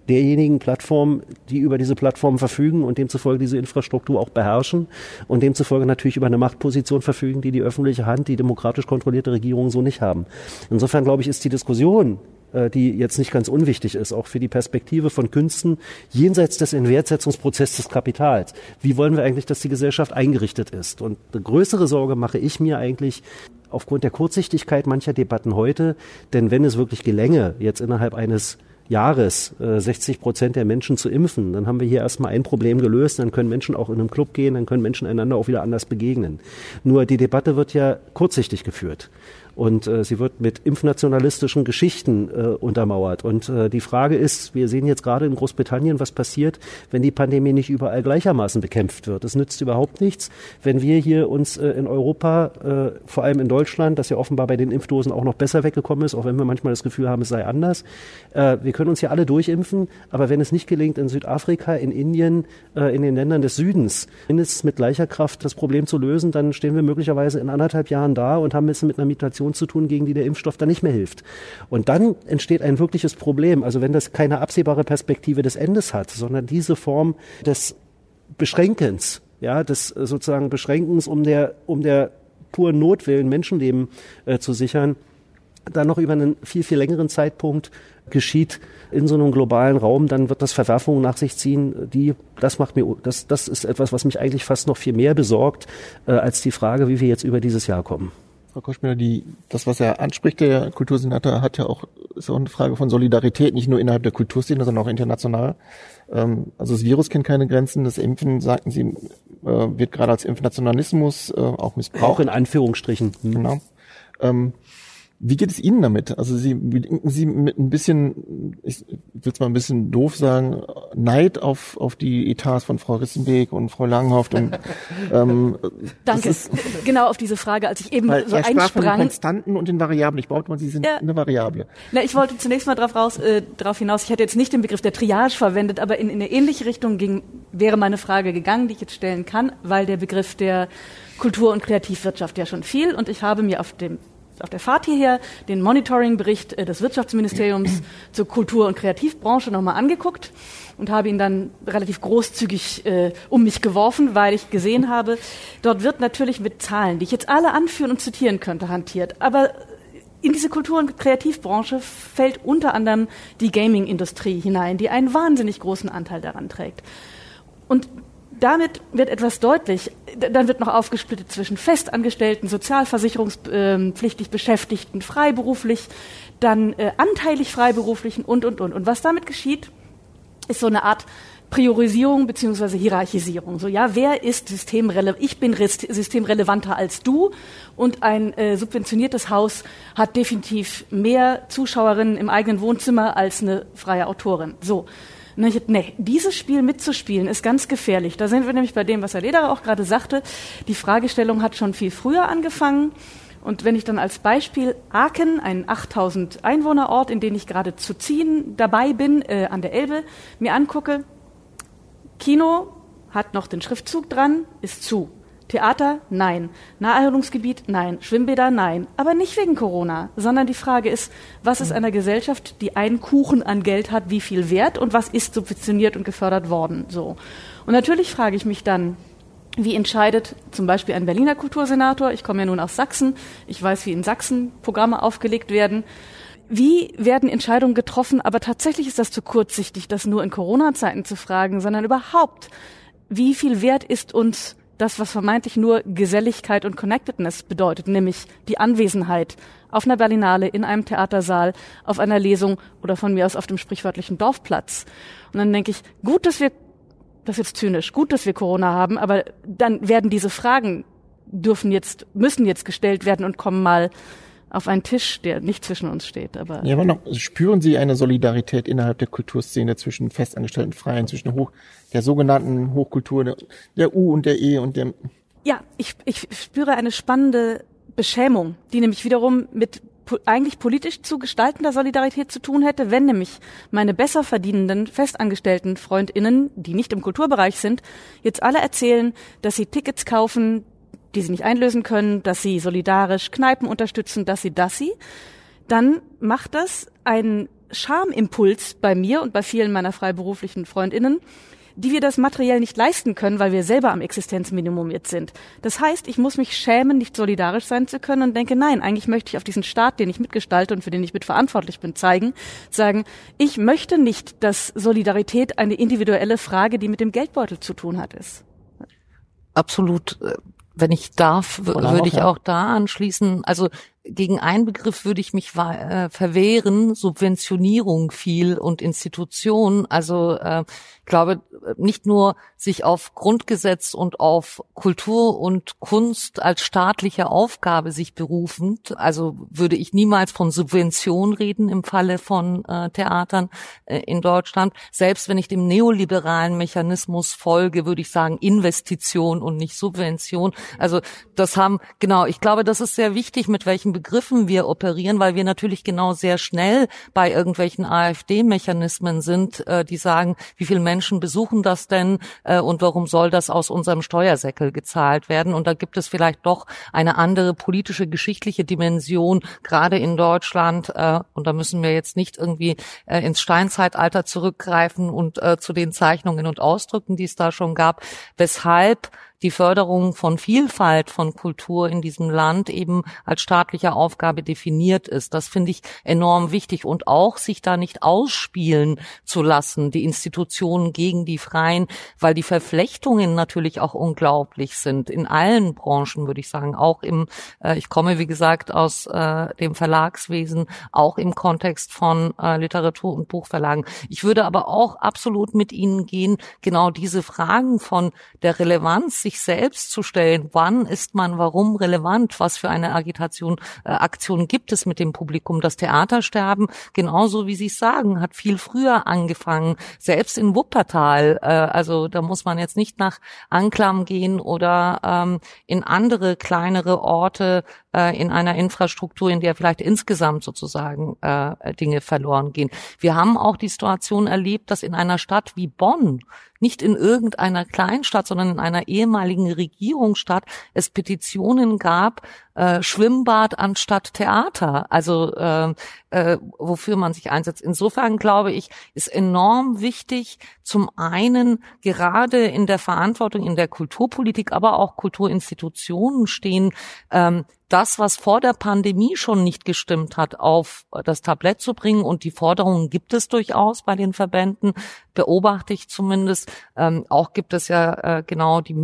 derjenigen Plattformen, die über diese Plattformen verfügen und demzufolge diese Infrastruktur auch beherrschen und demzufolge natürlich über eine Machtposition verfügen, die die öffentliche Hand, die demokratisch kontrollierte Regierungen so nicht haben. Insofern glaube ich, ist die Diskussion die jetzt nicht ganz unwichtig ist, auch für die Perspektive von Künsten jenseits des Inwertsetzungsprozesses des Kapitals. Wie wollen wir eigentlich, dass die Gesellschaft eingerichtet ist? Und eine größere Sorge mache ich mir eigentlich aufgrund der Kurzsichtigkeit mancher Debatten heute, denn wenn es wirklich gelänge, jetzt innerhalb eines Jahres äh, 60 Prozent der Menschen zu impfen, dann haben wir hier erstmal ein Problem gelöst, dann können Menschen auch in einem Club gehen, dann können Menschen einander auch wieder anders begegnen. Nur die Debatte wird ja kurzsichtig geführt und äh, sie wird mit impfnationalistischen Geschichten äh, untermauert. Und äh, die Frage ist, wir sehen jetzt gerade in Großbritannien, was passiert, wenn die Pandemie nicht überall gleichermaßen bekämpft wird. Es nützt überhaupt nichts, wenn wir hier uns äh, in Europa, äh, vor allem in Deutschland, das ja offenbar bei den Impfdosen auch noch besser weggekommen ist, auch wenn wir manchmal das Gefühl haben, es sei anders. Äh, wir können uns ja alle durchimpfen, aber wenn es nicht gelingt, in Südafrika, in Indien, äh, in den Ländern des Südens, mindestens mit gleicher Kraft das Problem zu lösen, dann stehen wir möglicherweise in anderthalb Jahren da und haben es mit einer Mutation Infektion zu tun, gegen die der Impfstoff dann nicht mehr hilft. Und dann entsteht ein wirkliches Problem. Also wenn das keine absehbare Perspektive des Endes hat, sondern diese Form des Beschränkens, ja, des sozusagen Beschränkens um der, um der puren Notwillen Menschenleben äh, zu sichern, dann noch über einen viel, viel längeren Zeitpunkt geschieht in so einem globalen Raum, dann wird das Verwerfungen nach sich ziehen, die, das macht mir, das, das ist etwas, was mich eigentlich fast noch viel mehr besorgt, äh, als die Frage, wie wir jetzt über dieses Jahr kommen. Frau Koschmiller, die, das, was er anspricht, der Kultursenator, hat ja auch, ist auch eine Frage von Solidarität, nicht nur innerhalb der Kulturszene, sondern auch international. Ähm, also das Virus kennt keine Grenzen, das Impfen, sagten Sie, äh, wird gerade als Impfnationalismus äh, auch missbraucht. Auch in Anführungsstrichen. Hm. Genau. Ähm, wie geht es Ihnen damit? Also Sie denken Sie mit ein bisschen, ich will es mal ein bisschen doof sagen, Neid auf, auf die Etats von Frau Rissenbeek und Frau Langhoff. Und, ähm, Danke. Ist, genau auf diese Frage, als ich eben so er einsprang. Von den Konstanten und den Variablen. Ich behaupte mal, Sie sind ja. eine Variable. Na, ich wollte zunächst mal darauf raus, äh, darauf hinaus. Ich hätte jetzt nicht den Begriff der Triage verwendet, aber in, in eine ähnliche Richtung ging, wäre meine Frage gegangen, die ich jetzt stellen kann, weil der Begriff der Kultur- und Kreativwirtschaft ja schon viel und ich habe mir auf dem auf der Fahrt hierher den Monitoring-Bericht äh, des Wirtschaftsministeriums zur Kultur- und Kreativbranche nochmal angeguckt und habe ihn dann relativ großzügig äh, um mich geworfen, weil ich gesehen habe, dort wird natürlich mit Zahlen, die ich jetzt alle anführen und zitieren könnte, hantiert. Aber in diese Kultur- und Kreativbranche fällt unter anderem die Gaming-Industrie hinein, die einen wahnsinnig großen Anteil daran trägt. Und damit wird etwas deutlich. Dann wird noch aufgesplittet zwischen Festangestellten, sozialversicherungspflichtig Beschäftigten, freiberuflich, dann äh, anteilig Freiberuflichen und, und, und. Und was damit geschieht, ist so eine Art Priorisierung beziehungsweise Hierarchisierung. So, ja, wer ist systemrelevant? Ich bin systemrelevanter als du und ein äh, subventioniertes Haus hat definitiv mehr Zuschauerinnen im eigenen Wohnzimmer als eine freie Autorin. So. Und ich, nee, dieses Spiel mitzuspielen ist ganz gefährlich. Da sind wir nämlich bei dem, was Herr Lederer auch gerade sagte. Die Fragestellung hat schon viel früher angefangen. Und wenn ich dann als Beispiel Aachen, ein 8000 Einwohnerort, in den ich gerade zu ziehen dabei bin, äh, an der Elbe, mir angucke, Kino hat noch den Schriftzug dran, ist zu. Theater? Nein. Naherholungsgebiet? Nein. Schwimmbäder? Nein. Aber nicht wegen Corona, sondern die Frage ist, was ist einer Gesellschaft, die einen Kuchen an Geld hat, wie viel wert und was ist subventioniert und gefördert worden? So. Und natürlich frage ich mich dann, wie entscheidet zum Beispiel ein Berliner Kultursenator? Ich komme ja nun aus Sachsen. Ich weiß, wie in Sachsen Programme aufgelegt werden. Wie werden Entscheidungen getroffen? Aber tatsächlich ist das zu kurzsichtig, das nur in Corona-Zeiten zu fragen, sondern überhaupt, wie viel Wert ist uns das, was vermeintlich nur Geselligkeit und Connectedness bedeutet, nämlich die Anwesenheit auf einer Berlinale, in einem Theatersaal, auf einer Lesung oder von mir aus auf dem sprichwörtlichen Dorfplatz. Und dann denke ich, gut, dass wir, das ist jetzt zynisch, gut, dass wir Corona haben, aber dann werden diese Fragen dürfen jetzt, müssen jetzt gestellt werden und kommen mal auf einen Tisch, der nicht zwischen uns steht. Aber ja, aber noch spüren Sie eine Solidarität innerhalb der Kulturszene zwischen festangestellten Freien, zwischen Hoch, der sogenannten Hochkultur, der, der U und der E und der Ja, ich, ich spüre eine spannende Beschämung, die nämlich wiederum mit eigentlich politisch zu gestaltender Solidarität zu tun hätte, wenn nämlich meine besser verdienenden festangestellten Freundinnen, die nicht im Kulturbereich sind, jetzt alle erzählen, dass sie Tickets kaufen, die sie nicht einlösen können, dass sie solidarisch Kneipen unterstützen, dass sie, dass sie, dann macht das einen Schamimpuls bei mir und bei vielen meiner freiberuflichen Freundinnen, die wir das materiell nicht leisten können, weil wir selber am Existenzminimum jetzt sind. Das heißt, ich muss mich schämen, nicht solidarisch sein zu können und denke, nein, eigentlich möchte ich auf diesen Staat, den ich mitgestalte und für den ich mitverantwortlich bin, zeigen, sagen, ich möchte nicht, dass Solidarität eine individuelle Frage, die mit dem Geldbeutel zu tun hat, ist. Absolut. Wenn ich darf, würde ich auch da anschließen. Also gegen einen Begriff würde ich mich äh, verwehren, Subventionierung viel und Institutionen. Also äh, glaube, nicht nur sich auf Grundgesetz und auf Kultur und Kunst als staatliche Aufgabe sich berufend, also würde ich niemals von Subvention reden im Falle von äh, Theatern äh, in Deutschland. Selbst wenn ich dem neoliberalen Mechanismus folge, würde ich sagen Investition und nicht Subvention. Also das haben, genau, ich glaube, das ist sehr wichtig, mit welchen Begriffen wir operieren, weil wir natürlich genau sehr schnell bei irgendwelchen AfD-Mechanismen sind, äh, die sagen, wie viele Menschen besuchen das denn äh, und warum soll das aus unserem Steuersäckel gezahlt werden? Und da gibt es vielleicht doch eine andere politische, geschichtliche Dimension, gerade in Deutschland. Äh, und da müssen wir jetzt nicht irgendwie äh, ins Steinzeitalter zurückgreifen und äh, zu den Zeichnungen und Ausdrücken, die es da schon gab, weshalb die Förderung von Vielfalt von Kultur in diesem Land eben als staatliche Aufgabe definiert ist. Das finde ich enorm wichtig und auch sich da nicht ausspielen zu lassen, die Institutionen gegen die Freien, weil die Verflechtungen natürlich auch unglaublich sind in allen Branchen, würde ich sagen, auch im, äh, ich komme wie gesagt aus äh, dem Verlagswesen, auch im Kontext von äh, Literatur und Buchverlagen. Ich würde aber auch absolut mit Ihnen gehen, genau diese Fragen von der Relevanz sich selbst zu stellen, wann ist man warum relevant, was für eine Agitation, äh, Aktion gibt es mit dem Publikum. Das Theatersterben, genauso wie Sie sagen, hat viel früher angefangen, selbst in Wuppertal. Äh, also da muss man jetzt nicht nach Anklam gehen oder ähm, in andere kleinere Orte äh, in einer Infrastruktur, in der vielleicht insgesamt sozusagen äh, Dinge verloren gehen. Wir haben auch die Situation erlebt, dass in einer Stadt wie Bonn nicht in irgendeiner Kleinstadt, sondern in einer ehemaligen Regierungsstadt es Petitionen gab, äh, Schwimmbad anstatt Theater, also äh, äh, wofür man sich einsetzt. Insofern glaube ich, ist enorm wichtig, zum einen gerade in der Verantwortung in der Kulturpolitik, aber auch Kulturinstitutionen stehen, ähm, das, was vor der Pandemie schon nicht gestimmt hat, auf das Tablett zu bringen. Und die Forderungen gibt es durchaus bei den Verbänden, beobachte ich zumindest. Ähm, auch gibt es ja äh, genau die,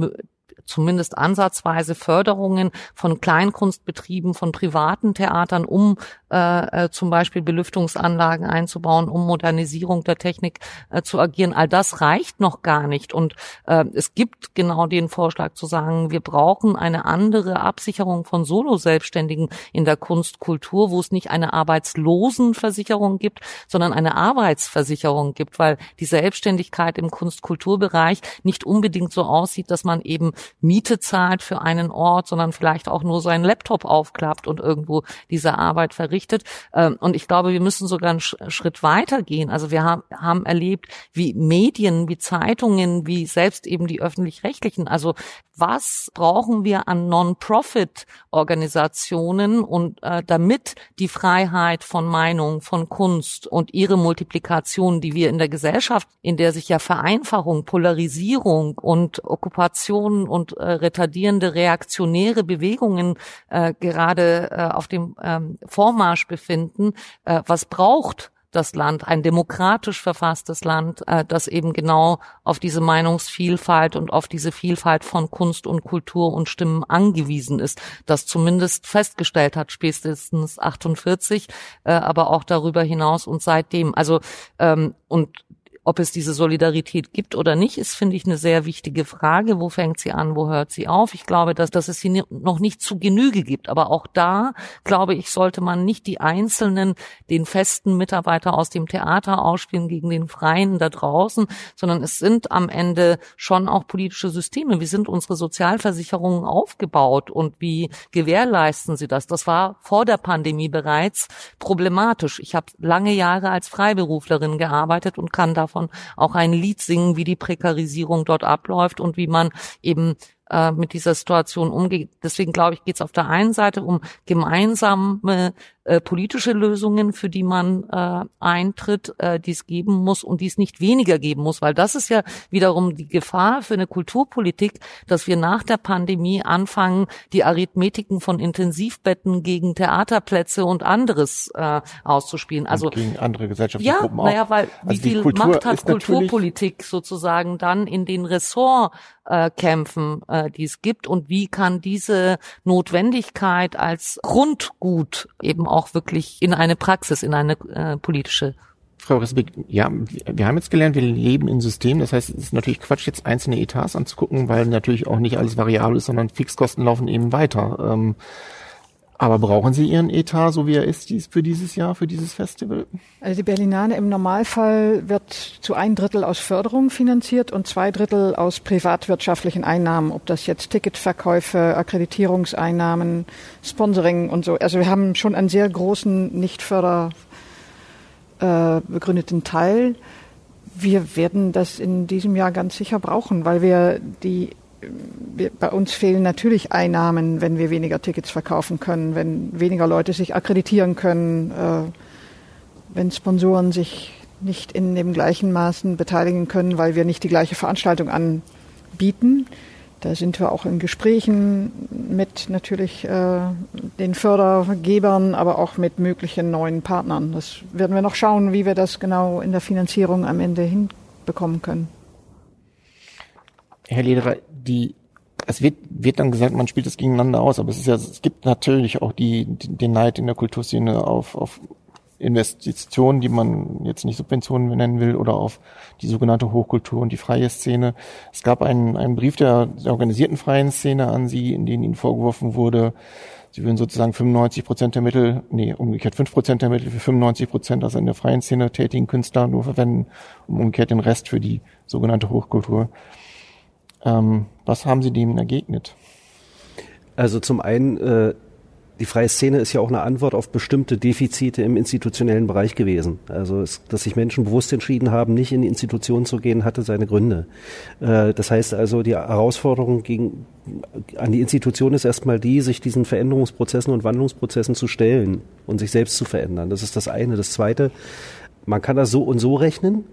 zumindest ansatzweise Förderungen von Kleinkunstbetrieben, von privaten Theatern, um äh, äh, zum Beispiel Belüftungsanlagen einzubauen, um Modernisierung der Technik äh, zu agieren. All das reicht noch gar nicht. Und äh, es gibt genau den Vorschlag zu sagen, wir brauchen eine andere Absicherung von Solo-Selbstständigen in der Kunstkultur, wo es nicht eine Arbeitslosenversicherung gibt, sondern eine Arbeitsversicherung gibt, weil die Selbstständigkeit im Kunstkulturbereich nicht unbedingt so aussieht, dass man eben Miete zahlt für einen Ort, sondern vielleicht auch nur seinen Laptop aufklappt und irgendwo diese Arbeit verrichtet. Ähm, und ich glaube, wir müssen sogar einen Schritt weiter gehen. Also wir haben erlebt, wie Medien, wie Zeitungen, wie selbst eben die öffentlich-rechtlichen, also was brauchen wir an Non-Profit-Organisationen und äh, damit die Freiheit von Meinung, von Kunst und ihre Multiplikation, die wir in der Gesellschaft, in der sich ja Vereinfachung, Polarisierung und Okkupation und äh, retardierende reaktionäre Bewegungen äh, gerade äh, auf dem ähm, Vormarsch befinden, äh, was braucht das Land, ein demokratisch verfasstes Land, äh, das eben genau auf diese Meinungsvielfalt und auf diese Vielfalt von Kunst und Kultur und Stimmen angewiesen ist, das zumindest festgestellt hat, spätestens 48, äh, aber auch darüber hinaus und seitdem. Also ähm, und ob es diese Solidarität gibt oder nicht, ist, finde ich, eine sehr wichtige Frage. Wo fängt sie an, wo hört sie auf? Ich glaube, dass, dass es sie noch nicht zu Genüge gibt. Aber auch da, glaube ich, sollte man nicht die Einzelnen, den festen Mitarbeiter aus dem Theater ausspielen gegen den Freien da draußen, sondern es sind am Ende schon auch politische Systeme. Wie sind unsere Sozialversicherungen aufgebaut und wie gewährleisten sie das? Das war vor der Pandemie bereits problematisch. Ich habe lange Jahre als Freiberuflerin gearbeitet und kann davon davon auch ein Lied singen, wie die Prekarisierung dort abläuft und wie man eben äh, mit dieser Situation umgeht. Deswegen glaube ich, geht es auf der einen Seite um gemeinsame äh, politische Lösungen, für die man äh, eintritt, äh, die es geben muss und die es nicht weniger geben muss, weil das ist ja wiederum die Gefahr für eine Kulturpolitik, dass wir nach der Pandemie anfangen, die Arithmetiken von Intensivbetten gegen Theaterplätze und anderes äh, auszuspielen. Also und gegen andere gesellschaftliche ja, Gruppen auch. naja, weil Also wie viel Kultur Macht hat Kulturpolitik sozusagen dann in den Ressortkämpfen, äh, Kämpfen, äh, die es gibt und wie kann diese Notwendigkeit als Grundgut eben auch wirklich in eine Praxis, in eine äh, politische Frau Risbeck, ja, wir haben jetzt gelernt, wir leben in Systemen. Das heißt, es ist natürlich Quatsch, jetzt einzelne Etats anzugucken, weil natürlich auch nicht alles variabel ist, sondern Fixkosten laufen eben weiter. Ähm, aber brauchen Sie Ihren Etat, so wie er ist, für dieses Jahr, für dieses Festival? Also die Berlinale im Normalfall wird zu ein Drittel aus Förderung finanziert und zwei Drittel aus privatwirtschaftlichen Einnahmen, ob das jetzt Ticketverkäufe, Akkreditierungseinnahmen, Sponsoring und so. Also wir haben schon einen sehr großen, nicht förder äh, Teil. Wir werden das in diesem Jahr ganz sicher brauchen, weil wir die bei uns fehlen natürlich Einnahmen, wenn wir weniger Tickets verkaufen können, wenn weniger Leute sich akkreditieren können, äh, wenn Sponsoren sich nicht in dem gleichen Maßen beteiligen können, weil wir nicht die gleiche Veranstaltung anbieten. Da sind wir auch in Gesprächen mit natürlich äh, den Fördergebern, aber auch mit möglichen neuen Partnern. Das werden wir noch schauen, wie wir das genau in der Finanzierung am Ende hinbekommen können. Herr Lederer, die, es wird, wird dann gesagt, man spielt es gegeneinander aus, aber es ist ja, es gibt natürlich auch die, die den Neid in der Kulturszene auf, auf Investitionen, die man jetzt nicht Subventionen nennen will, oder auf die sogenannte Hochkultur und die freie Szene. Es gab einen, einen Brief der, der organisierten freien Szene an Sie, in dem Ihnen vorgeworfen wurde, Sie würden sozusagen 95 Prozent der Mittel, nee, umgekehrt 5 Prozent der Mittel für 95 Prozent, also in der freien Szene tätigen Künstler nur verwenden, um umgekehrt den Rest für die sogenannte Hochkultur. Ähm, was haben Sie dem ergegnet? Also zum einen, äh, die freie Szene ist ja auch eine Antwort auf bestimmte Defizite im institutionellen Bereich gewesen. Also es, dass sich Menschen bewusst entschieden haben, nicht in die Institution zu gehen, hatte seine Gründe. Äh, das heißt also, die Herausforderung gegen, an die Institution ist erstmal die, sich diesen Veränderungsprozessen und Wandlungsprozessen zu stellen und sich selbst zu verändern. Das ist das eine. Das zweite, man kann das so und so rechnen.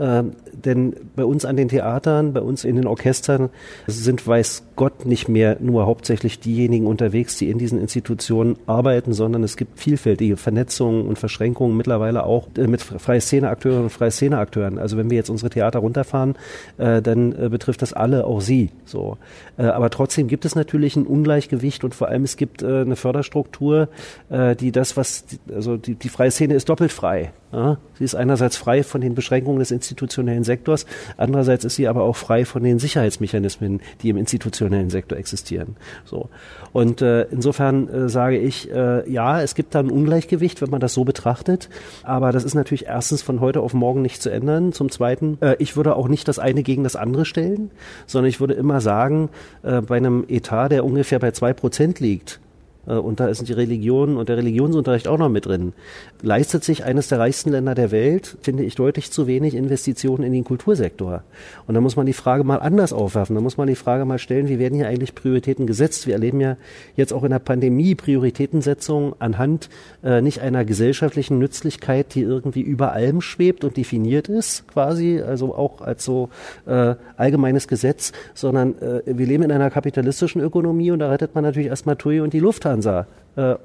Ähm, denn bei uns an den Theatern, bei uns in den Orchestern sind, weiß Gott, nicht mehr nur hauptsächlich diejenigen unterwegs, die in diesen Institutionen arbeiten, sondern es gibt vielfältige Vernetzungen und Verschränkungen mittlerweile auch äh, mit freie Szeneakteuren und freie Szeneakteuren. Also wenn wir jetzt unsere Theater runterfahren, äh, dann äh, betrifft das alle, auch Sie. So, äh, aber trotzdem gibt es natürlich ein Ungleichgewicht und vor allem es gibt äh, eine Förderstruktur, äh, die das, was also die, die freie Szene ist doppelt frei. Ja? Sie ist einerseits frei von den Beschränkungen des institutionellen Sektors, andererseits ist sie aber auch frei von den Sicherheitsmechanismen, die im institutionellen Sektor existieren. So und äh, insofern äh, sage ich, äh, ja, es gibt da ein Ungleichgewicht, wenn man das so betrachtet, aber das ist natürlich erstens von heute auf morgen nicht zu ändern. Zum Zweiten, äh, ich würde auch nicht das eine gegen das andere stellen, sondern ich würde immer sagen, äh, bei einem Etat, der ungefähr bei zwei Prozent liegt, und da ist die Religion und der Religionsunterricht auch noch mit drin, leistet sich eines der reichsten Länder der Welt, finde ich, deutlich zu wenig Investitionen in den Kultursektor. Und da muss man die Frage mal anders aufwerfen. Da muss man die Frage mal stellen, wie werden hier eigentlich Prioritäten gesetzt? Wir erleben ja jetzt auch in der Pandemie Prioritätensetzung anhand äh, nicht einer gesellschaftlichen Nützlichkeit, die irgendwie über allem schwebt und definiert ist, quasi, also auch als so äh, allgemeines Gesetz, sondern äh, wir leben in einer kapitalistischen Ökonomie und da rettet man natürlich erstmal TUI und die Lufthansa. Äh,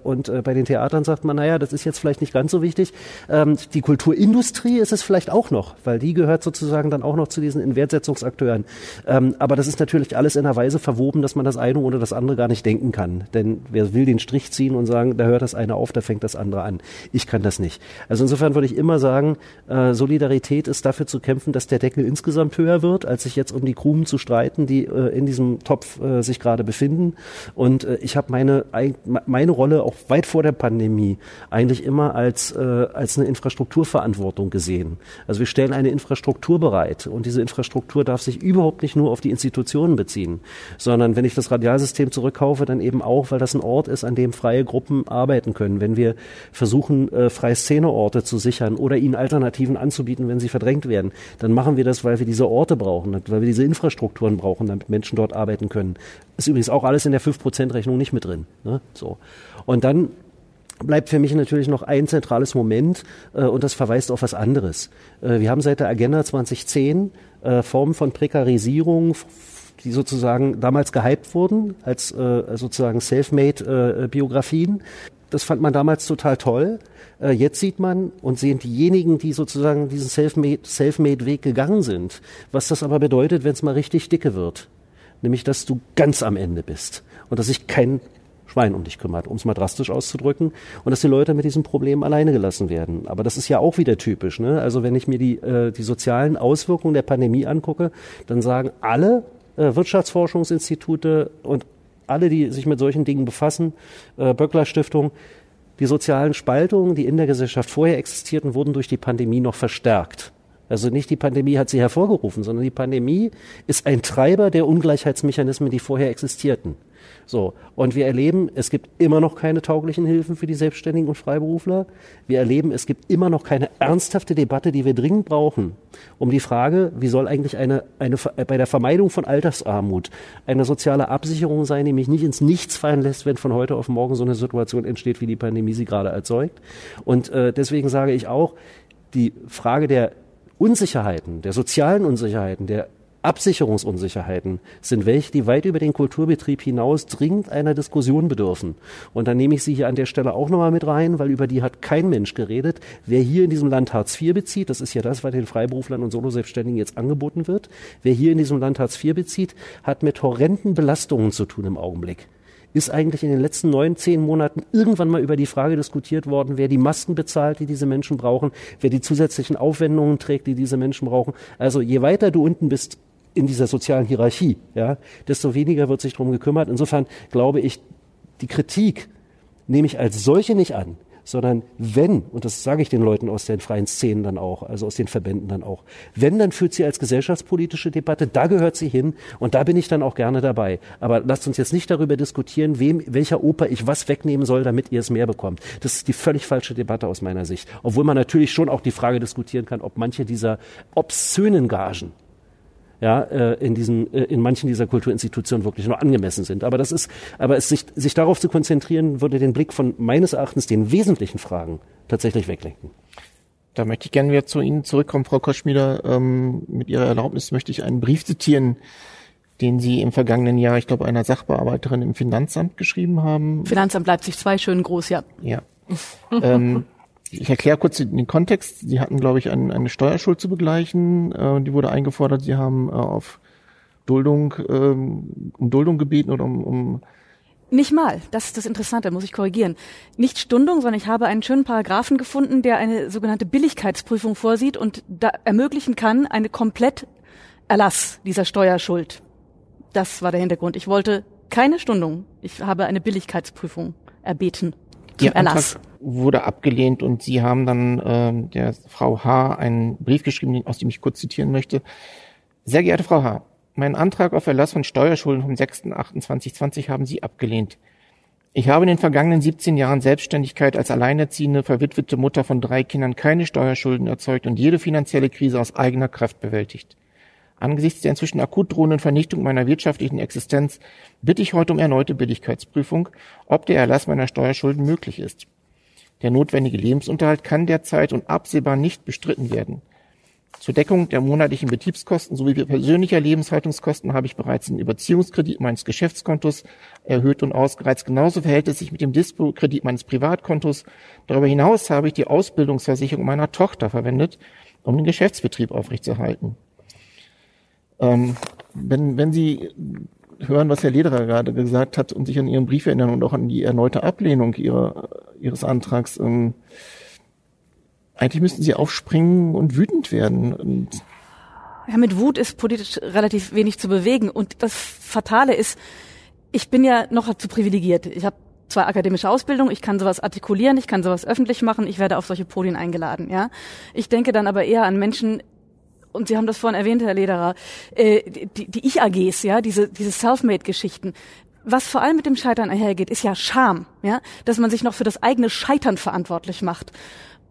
Und äh, bei den Theatern sagt man, naja, das ist jetzt vielleicht nicht ganz so wichtig. Ähm, Die Kulturindustrie ist es vielleicht auch noch, weil die gehört sozusagen dann auch noch zu diesen Inwertsetzungsakteuren. Ähm, Aber das ist natürlich alles in einer Weise verwoben, dass man das eine ohne das andere gar nicht denken kann. Denn wer will den Strich ziehen und sagen, da hört das eine auf, da fängt das andere an. Ich kann das nicht. Also insofern würde ich immer sagen, äh, Solidarität ist dafür zu kämpfen, dass der Deckel insgesamt höher wird, als sich jetzt um die Krumen zu streiten, die äh, in diesem Topf äh, sich gerade befinden. Und äh, ich habe meine, meine Rolle auch weit vor der Pandemie eigentlich immer als, äh, als eine Infrastrukturverantwortung gesehen. Also wir stellen eine Infrastruktur bereit und diese Infrastruktur darf sich überhaupt nicht nur auf die Institutionen beziehen, sondern wenn ich das Radialsystem zurückkaufe, dann eben auch, weil das ein Ort ist, an dem freie Gruppen arbeiten können. Wenn wir versuchen, äh, freie Szeneorte zu sichern oder ihnen Alternativen anzubieten, wenn sie verdrängt werden, dann machen wir das, weil wir diese Orte brauchen, weil wir diese Infrastrukturen brauchen, damit Menschen dort arbeiten können. Ist übrigens auch alles in der 5%-Rechnung nicht mit drin. Ne? So. Und dann bleibt für mich natürlich noch ein zentrales Moment äh, und das verweist auf was anderes. Äh, wir haben seit der Agenda 2010 äh, Formen von Prekarisierung, die sozusagen damals gehypt wurden als äh, sozusagen Selfmade-Biografien. Äh, das fand man damals total toll. Äh, jetzt sieht man und sehen diejenigen, die sozusagen diesen Selfmade-Weg Selfmade gegangen sind, was das aber bedeutet, wenn es mal richtig dicke wird. Nämlich, dass du ganz am Ende bist und dass sich kein Schwein um dich kümmert, um es mal drastisch auszudrücken, und dass die Leute mit diesem Problem alleine gelassen werden. Aber das ist ja auch wieder typisch. Ne? Also wenn ich mir die, äh, die sozialen Auswirkungen der Pandemie angucke, dann sagen alle äh, Wirtschaftsforschungsinstitute und alle, die sich mit solchen Dingen befassen, äh, Böckler Stiftung, die sozialen Spaltungen, die in der Gesellschaft vorher existierten, wurden durch die Pandemie noch verstärkt. Also nicht die Pandemie hat sie hervorgerufen, sondern die Pandemie ist ein Treiber der Ungleichheitsmechanismen, die vorher existierten. So. Und wir erleben, es gibt immer noch keine tauglichen Hilfen für die Selbstständigen und Freiberufler. Wir erleben, es gibt immer noch keine ernsthafte Debatte, die wir dringend brauchen, um die Frage, wie soll eigentlich eine, eine, bei der Vermeidung von Altersarmut eine soziale Absicherung sein, die mich nicht ins Nichts fallen lässt, wenn von heute auf morgen so eine Situation entsteht, wie die Pandemie sie gerade erzeugt. Und äh, deswegen sage ich auch, die Frage der Unsicherheiten, der sozialen Unsicherheiten, der Absicherungsunsicherheiten sind welche, die weit über den Kulturbetrieb hinaus dringend einer Diskussion bedürfen. Und dann nehme ich sie hier an der Stelle auch nochmal mit rein, weil über die hat kein Mensch geredet. Wer hier in diesem Land Hartz IV bezieht, das ist ja das, was den Freiberuflern und Soloselbstständigen jetzt angeboten wird, wer hier in diesem Land Hartz IV bezieht, hat mit horrenden Belastungen zu tun im Augenblick ist eigentlich in den letzten neun, zehn Monaten irgendwann mal über die Frage diskutiert worden, wer die Masken bezahlt, die diese Menschen brauchen, wer die zusätzlichen Aufwendungen trägt, die diese Menschen brauchen. Also je weiter du unten bist in dieser sozialen Hierarchie, ja, desto weniger wird sich darum gekümmert. Insofern glaube ich, die Kritik nehme ich als solche nicht an, sondern wenn, und das sage ich den Leuten aus den freien Szenen dann auch, also aus den Verbänden dann auch, wenn, dann führt sie als gesellschaftspolitische Debatte, da gehört sie hin und da bin ich dann auch gerne dabei. Aber lasst uns jetzt nicht darüber diskutieren, wem, welcher Oper ich was wegnehmen soll, damit ihr es mehr bekommt. Das ist die völlig falsche Debatte aus meiner Sicht. Obwohl man natürlich schon auch die Frage diskutieren kann, ob manche dieser obszönen Gagen, ja, äh, in diesen, äh, in manchen dieser Kulturinstitutionen wirklich nur angemessen sind. Aber das ist, aber es sich, sich darauf zu konzentrieren, würde den Blick von meines Erachtens den wesentlichen Fragen tatsächlich weglenken. Da möchte ich gerne wieder zu Ihnen zurückkommen, Frau Koschmieder. Ähm, mit Ihrer Erlaubnis möchte ich einen Brief zitieren, den Sie im vergangenen Jahr, ich glaube, einer Sachbearbeiterin im Finanzamt geschrieben haben. Finanzamt Leipzig 2, schön groß, ja. Ja. ähm, ich erkläre kurz den Kontext. Sie hatten, glaube ich, ein, eine Steuerschuld zu begleichen. Äh, die wurde eingefordert. Sie haben äh, auf Duldung, ähm, um Duldung gebeten oder um, um nicht mal, das ist das Interessante, muss ich korrigieren. Nicht Stundung, sondern ich habe einen schönen Paragraphen gefunden, der eine sogenannte Billigkeitsprüfung vorsieht und da ermöglichen kann eine komplett Erlass dieser Steuerschuld. Das war der Hintergrund. Ich wollte keine Stundung. Ich habe eine Billigkeitsprüfung erbeten zum Ihr Erlass. Antrag wurde abgelehnt und Sie haben dann äh, der Frau H. einen Brief geschrieben, aus dem ich kurz zitieren möchte. Sehr geehrte Frau H., meinen Antrag auf Erlass von Steuerschulden vom 6.8.2020 haben Sie abgelehnt. Ich habe in den vergangenen 17 Jahren Selbstständigkeit als alleinerziehende, verwitwete Mutter von drei Kindern keine Steuerschulden erzeugt und jede finanzielle Krise aus eigener Kraft bewältigt. Angesichts der inzwischen akut drohenden Vernichtung meiner wirtschaftlichen Existenz bitte ich heute um erneute Billigkeitsprüfung, ob der Erlass meiner Steuerschulden möglich ist. Der notwendige Lebensunterhalt kann derzeit und absehbar nicht bestritten werden. Zur Deckung der monatlichen Betriebskosten sowie persönlicher Lebenshaltungskosten habe ich bereits den Überziehungskredit meines Geschäftskontos erhöht und ausgereizt. Genauso verhält es sich mit dem Dispo-Kredit meines Privatkontos. Darüber hinaus habe ich die Ausbildungsversicherung meiner Tochter verwendet, um den Geschäftsbetrieb aufrechtzuerhalten. Ähm, wenn, wenn Sie hören, was Herr Lederer gerade gesagt hat und sich an Ihren Brief erinnern und auch an die erneute Ablehnung ihrer, Ihres Antrags, ähm, eigentlich müssten Sie aufspringen und wütend werden. Und ja, mit Wut ist politisch relativ wenig zu bewegen. Und das Fatale ist, ich bin ja noch zu privilegiert. Ich habe zwar akademische Ausbildung, ich kann sowas artikulieren, ich kann sowas öffentlich machen, ich werde auf solche Podien eingeladen. Ja, ich denke dann aber eher an Menschen und Sie haben das vorhin erwähnt, Herr Lederer, äh, die, die Ich-AGs, ja, diese, diese Selfmade-Geschichten. Was vor allem mit dem Scheitern einhergeht, ist ja Scham, ja, dass man sich noch für das eigene Scheitern verantwortlich macht.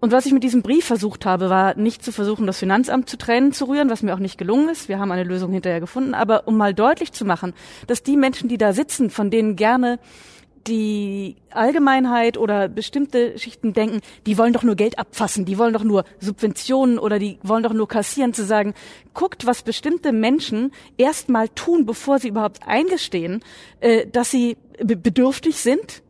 Und was ich mit diesem Brief versucht habe, war nicht zu versuchen, das Finanzamt zu Tränen zu rühren, was mir auch nicht gelungen ist. Wir haben eine Lösung hinterher gefunden, aber um mal deutlich zu machen, dass die Menschen, die da sitzen, von denen gerne die Allgemeinheit oder bestimmte Schichten denken, die wollen doch nur Geld abfassen, die wollen doch nur Subventionen oder die wollen doch nur kassieren, zu sagen, guckt, was bestimmte Menschen erstmal tun, bevor sie überhaupt eingestehen, äh, dass sie bedürftig sind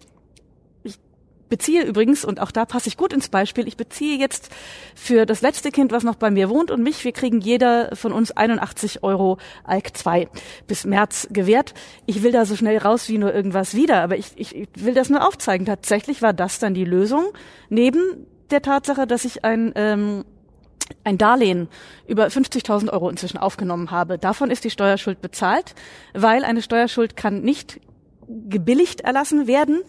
beziehe übrigens, und auch da passe ich gut ins Beispiel, ich beziehe jetzt für das letzte Kind, was noch bei mir wohnt und mich, wir kriegen jeder von uns 81 Euro ALK 2 bis März gewährt. Ich will da so schnell raus wie nur irgendwas wieder, aber ich, ich, ich will das nur aufzeigen. Tatsächlich war das dann die Lösung, neben der Tatsache, dass ich ein ähm, ein Darlehen über 50.000 Euro inzwischen aufgenommen habe. Davon ist die Steuerschuld bezahlt, weil eine Steuerschuld kann nicht gebilligt erlassen werden,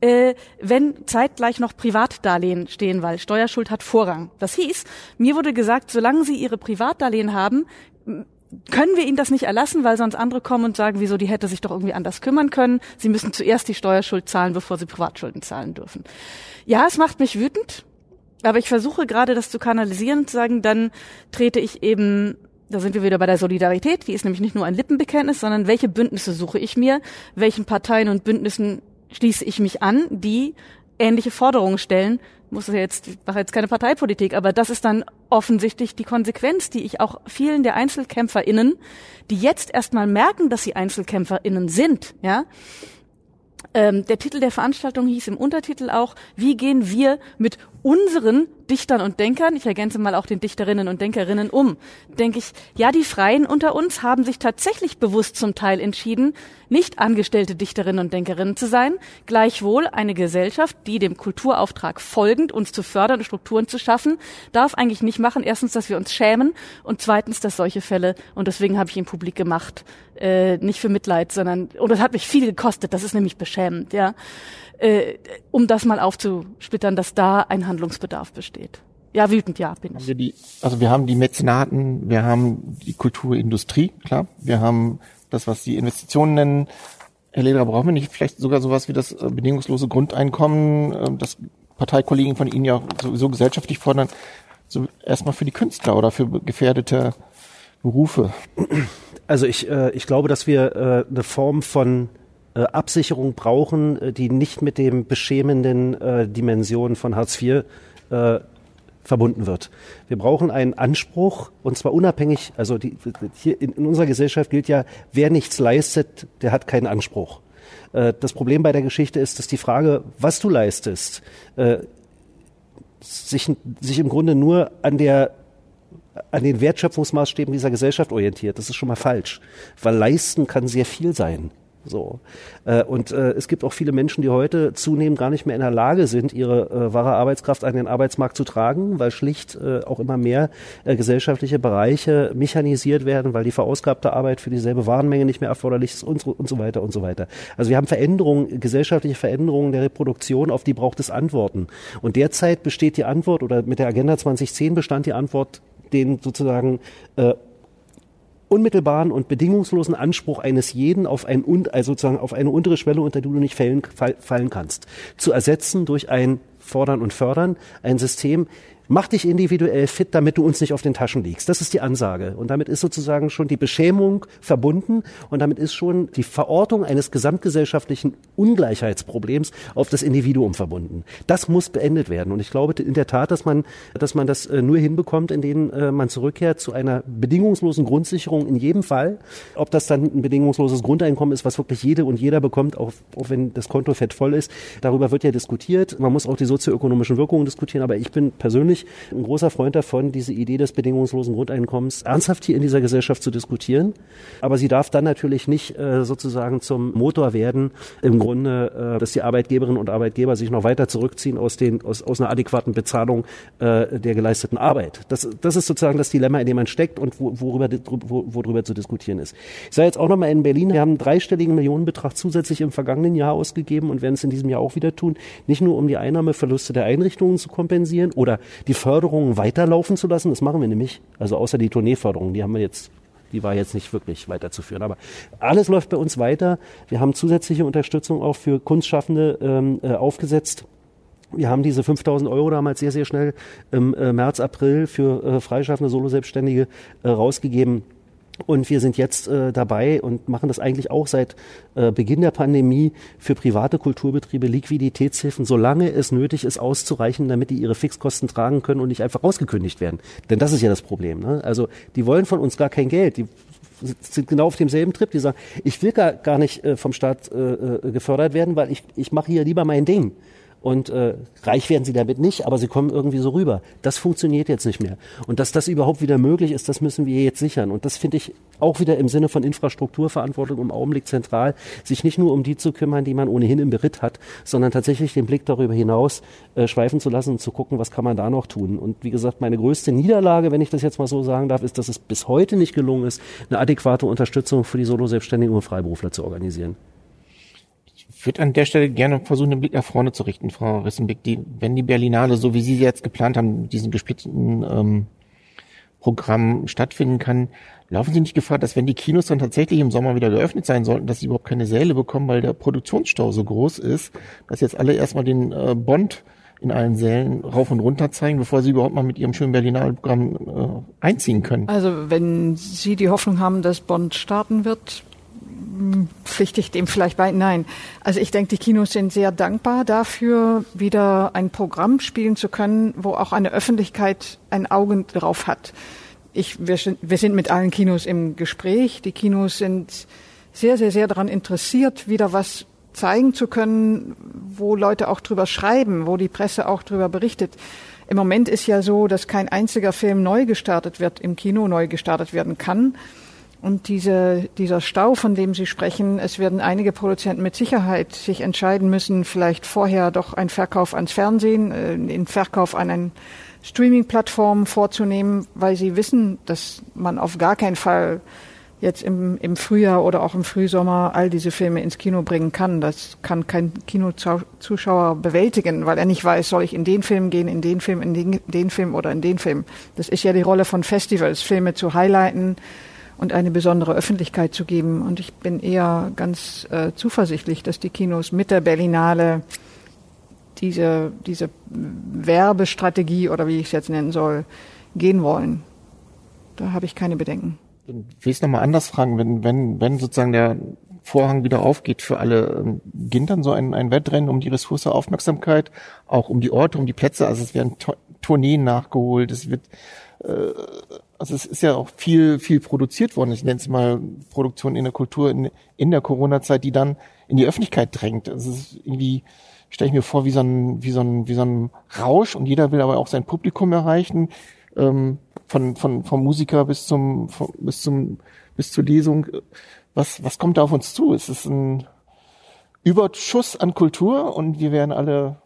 äh, wenn zeitgleich noch Privatdarlehen stehen, weil Steuerschuld hat Vorrang. Das hieß, mir wurde gesagt, solange Sie Ihre Privatdarlehen haben, können wir Ihnen das nicht erlassen, weil sonst andere kommen und sagen, wieso, die hätte sich doch irgendwie anders kümmern können. Sie müssen zuerst die Steuerschuld zahlen, bevor Sie Privatschulden zahlen dürfen. Ja, es macht mich wütend, aber ich versuche gerade das zu kanalisieren und zu sagen, dann trete ich eben da sind wir wieder bei der Solidarität, die ist nämlich nicht nur ein Lippenbekenntnis, sondern welche Bündnisse suche ich mir, welchen Parteien und Bündnissen schließe ich mich an, die ähnliche Forderungen stellen. Muss ja jetzt, ich mache jetzt keine Parteipolitik, aber das ist dann offensichtlich die Konsequenz, die ich auch vielen der EinzelkämpferInnen, die jetzt erstmal merken, dass sie EinzelkämpferInnen sind, ja, ähm, der Titel der Veranstaltung hieß im Untertitel auch, wie gehen wir mit unseren Dichtern und Denkern, ich ergänze mal auch den Dichterinnen und Denkerinnen um, denke ich, ja, die Freien unter uns haben sich tatsächlich bewusst zum Teil entschieden, nicht angestellte Dichterinnen und Denkerinnen zu sein, gleichwohl eine Gesellschaft, die dem Kulturauftrag folgend uns zu fördern Strukturen zu schaffen, darf eigentlich nicht machen, erstens, dass wir uns schämen und zweitens, dass solche Fälle, und deswegen habe ich ihn publik gemacht, äh, nicht für Mitleid, sondern, und das hat mich viel gekostet, das ist nämlich beschämend, ja, äh, um das mal aufzusplittern, dass da ein Handlungsbedarf besteht. Ja, wütend, ja, bin ich. Wir die, also wir haben die Mäzenaten, wir haben die Kulturindustrie, klar. Wir haben das, was die Investitionen nennen. Herr Lederer, brauchen wir nicht vielleicht sogar sowas wie das äh, bedingungslose Grundeinkommen, äh, das Parteikollegen von Ihnen ja sowieso gesellschaftlich fordern, so erstmal für die Künstler oder für gefährdete Berufe? Also ich, äh, ich glaube, dass wir äh, eine Form von äh, Absicherung brauchen, die nicht mit dem beschämenden äh, Dimensionen von Hartz IV äh, verbunden wird. Wir brauchen einen Anspruch und zwar unabhängig, also die, hier in, in unserer Gesellschaft gilt ja, wer nichts leistet, der hat keinen Anspruch. Äh, das Problem bei der Geschichte ist, dass die Frage, was du leistest, äh, sich, sich im Grunde nur an der an den Wertschöpfungsmaßstäben dieser Gesellschaft orientiert. Das ist schon mal falsch, weil leisten kann sehr viel sein. So. Äh, und äh, es gibt auch viele Menschen, die heute zunehmend gar nicht mehr in der Lage sind, ihre äh, wahre Arbeitskraft an den Arbeitsmarkt zu tragen, weil schlicht äh, auch immer mehr äh, gesellschaftliche Bereiche mechanisiert werden, weil die verausgabte Arbeit für dieselbe Warenmenge nicht mehr erforderlich ist und so, und so weiter und so weiter. Also wir haben Veränderungen, gesellschaftliche Veränderungen der Reproduktion, auf die braucht es Antworten. Und derzeit besteht die Antwort, oder mit der Agenda 2010 bestand die Antwort, den sozusagen äh, unmittelbaren und bedingungslosen Anspruch eines jeden auf ein also sozusagen auf eine untere Schwelle, unter die du nicht fallen, fallen kannst, zu ersetzen durch ein Fordern und Fördern, ein System, Mach dich individuell fit, damit du uns nicht auf den Taschen liegst. Das ist die Ansage. Und damit ist sozusagen schon die Beschämung verbunden und damit ist schon die Verortung eines gesamtgesellschaftlichen Ungleichheitsproblems auf das Individuum verbunden. Das muss beendet werden. Und ich glaube in der Tat, dass man, dass man das äh, nur hinbekommt, indem äh, man zurückkehrt zu einer bedingungslosen Grundsicherung in jedem Fall. Ob das dann ein bedingungsloses Grundeinkommen ist, was wirklich jede und jeder bekommt, auch, auch wenn das Konto fett voll ist, darüber wird ja diskutiert. Man muss auch die sozioökonomischen Wirkungen diskutieren. Aber ich bin persönlich persönlich ein großer Freund davon, diese Idee des bedingungslosen Grundeinkommens ernsthaft hier in dieser Gesellschaft zu diskutieren. Aber sie darf dann natürlich nicht äh, sozusagen zum Motor werden, im Grunde, äh, dass die Arbeitgeberinnen und Arbeitgeber sich noch weiter zurückziehen aus, den, aus, aus einer adäquaten Bezahlung äh, der geleisteten Arbeit. Das, das ist sozusagen das Dilemma, in dem man steckt und wo, worüber, wo, worüber zu diskutieren ist. Ich sage jetzt auch nochmal in Berlin, wir haben einen dreistelligen Millionenbetrag zusätzlich im vergangenen Jahr ausgegeben und werden es in diesem Jahr auch wieder tun, nicht nur um die Einnahmeverluste der Einrichtungen zu kompensieren oder die Förderungen weiterlaufen zu lassen. Das machen wir nämlich. Also außer die Tourneeförderung, die haben wir jetzt die war jetzt nicht wirklich weiterzuführen. Aber alles läuft bei uns weiter. Wir haben zusätzliche Unterstützung auch für Kunstschaffende ähm, äh, aufgesetzt. Wir haben diese 5000 Euro damals sehr, sehr schnell im äh, März, April für äh, freischaffende Solo-Selbstständige äh, rausgegeben. Und wir sind jetzt äh, dabei und machen das eigentlich auch seit äh, Beginn der Pandemie für private Kulturbetriebe Liquiditätshilfen, solange es nötig ist, auszureichen, damit die ihre Fixkosten tragen können und nicht einfach rausgekündigt werden. Denn das ist ja das Problem. Ne? Also die wollen von uns gar kein Geld. Die sind genau auf demselben Trip. Die sagen, ich will gar, gar nicht äh, vom Staat äh, äh gefördert werden, weil ich, ich mache hier lieber mein Ding und äh, reich werden sie damit nicht, aber sie kommen irgendwie so rüber. Das funktioniert jetzt nicht mehr. Und dass das überhaupt wieder möglich ist, das müssen wir jetzt sichern. Und das finde ich auch wieder im Sinne von Infrastrukturverantwortung im Augenblick zentral, sich nicht nur um die zu kümmern, die man ohnehin im Beritt hat, sondern tatsächlich den Blick darüber hinaus äh, schweifen zu lassen und zu gucken, was kann man da noch tun. Und wie gesagt, meine größte Niederlage, wenn ich das jetzt mal so sagen darf, ist, dass es bis heute nicht gelungen ist, eine adäquate Unterstützung für die Solo-Selbstständigen und Freiberufler zu organisieren. Ich würde an der Stelle gerne versuchen, den Blick nach vorne zu richten, Frau Rissenbeck. Die, wenn die Berlinale, so wie Sie sie jetzt geplant haben, mit diesem gesplitteten ähm, Programm stattfinden kann, laufen Sie nicht Gefahr, dass wenn die Kinos dann tatsächlich im Sommer wieder geöffnet sein sollten, dass sie überhaupt keine Säle bekommen, weil der Produktionsstau so groß ist, dass jetzt alle erstmal den äh, Bond in allen Sälen rauf und runter zeigen, bevor sie überhaupt mal mit ihrem schönen Berlinale Programm äh, einziehen können. Also wenn Sie die Hoffnung haben, dass Bond starten wird, pflichte ich dem vielleicht bei? Nein. Also ich denke, die Kinos sind sehr dankbar dafür, wieder ein Programm spielen zu können, wo auch eine Öffentlichkeit ein Auge drauf hat. Ich, wir, sind, wir sind mit allen Kinos im Gespräch. Die Kinos sind sehr, sehr, sehr daran interessiert, wieder was zeigen zu können, wo Leute auch drüber schreiben, wo die Presse auch drüber berichtet. Im Moment ist ja so, dass kein einziger Film neu gestartet wird, im Kino neu gestartet werden kann. Und diese, dieser Stau, von dem Sie sprechen, es werden einige Produzenten mit Sicherheit sich entscheiden müssen, vielleicht vorher doch einen Verkauf ans Fernsehen, äh, den Verkauf an eine Streaming-Plattform vorzunehmen, weil sie wissen, dass man auf gar keinen Fall jetzt im, im Frühjahr oder auch im Frühsommer all diese Filme ins Kino bringen kann. Das kann kein Kinozuschauer bewältigen, weil er nicht weiß, soll ich in den Film gehen, in den Film, in den, den Film oder in den Film. Das ist ja die Rolle von Festivals, Filme zu highlighten, und eine besondere Öffentlichkeit zu geben. Und ich bin eher ganz äh, zuversichtlich, dass die Kinos mit der Berlinale diese, diese Werbestrategie oder wie ich es jetzt nennen soll, gehen wollen. Da habe ich keine Bedenken. Ich will es nochmal anders fragen, wenn, wenn, wenn sozusagen der Vorhang wieder aufgeht für alle, ähm, beginnt dann so ein, ein Wettrennen um die Ressource Aufmerksamkeit, auch um die Orte, um die Plätze. Also es werden Tourneen nachgeholt, es wird äh, also es ist ja auch viel, viel produziert worden. Ich nenne es mal Produktion in der Kultur in, in der Corona-Zeit, die dann in die Öffentlichkeit drängt. Also es ist irgendwie, stelle ich mir vor, wie so ein, wie so ein, wie so ein Rausch und jeder will aber auch sein Publikum erreichen, ähm, von, von, vom Musiker bis zum, vom, bis zum, bis zur Lesung. Was, was kommt da auf uns zu? Es ist ein Überschuss an Kultur und wir werden alle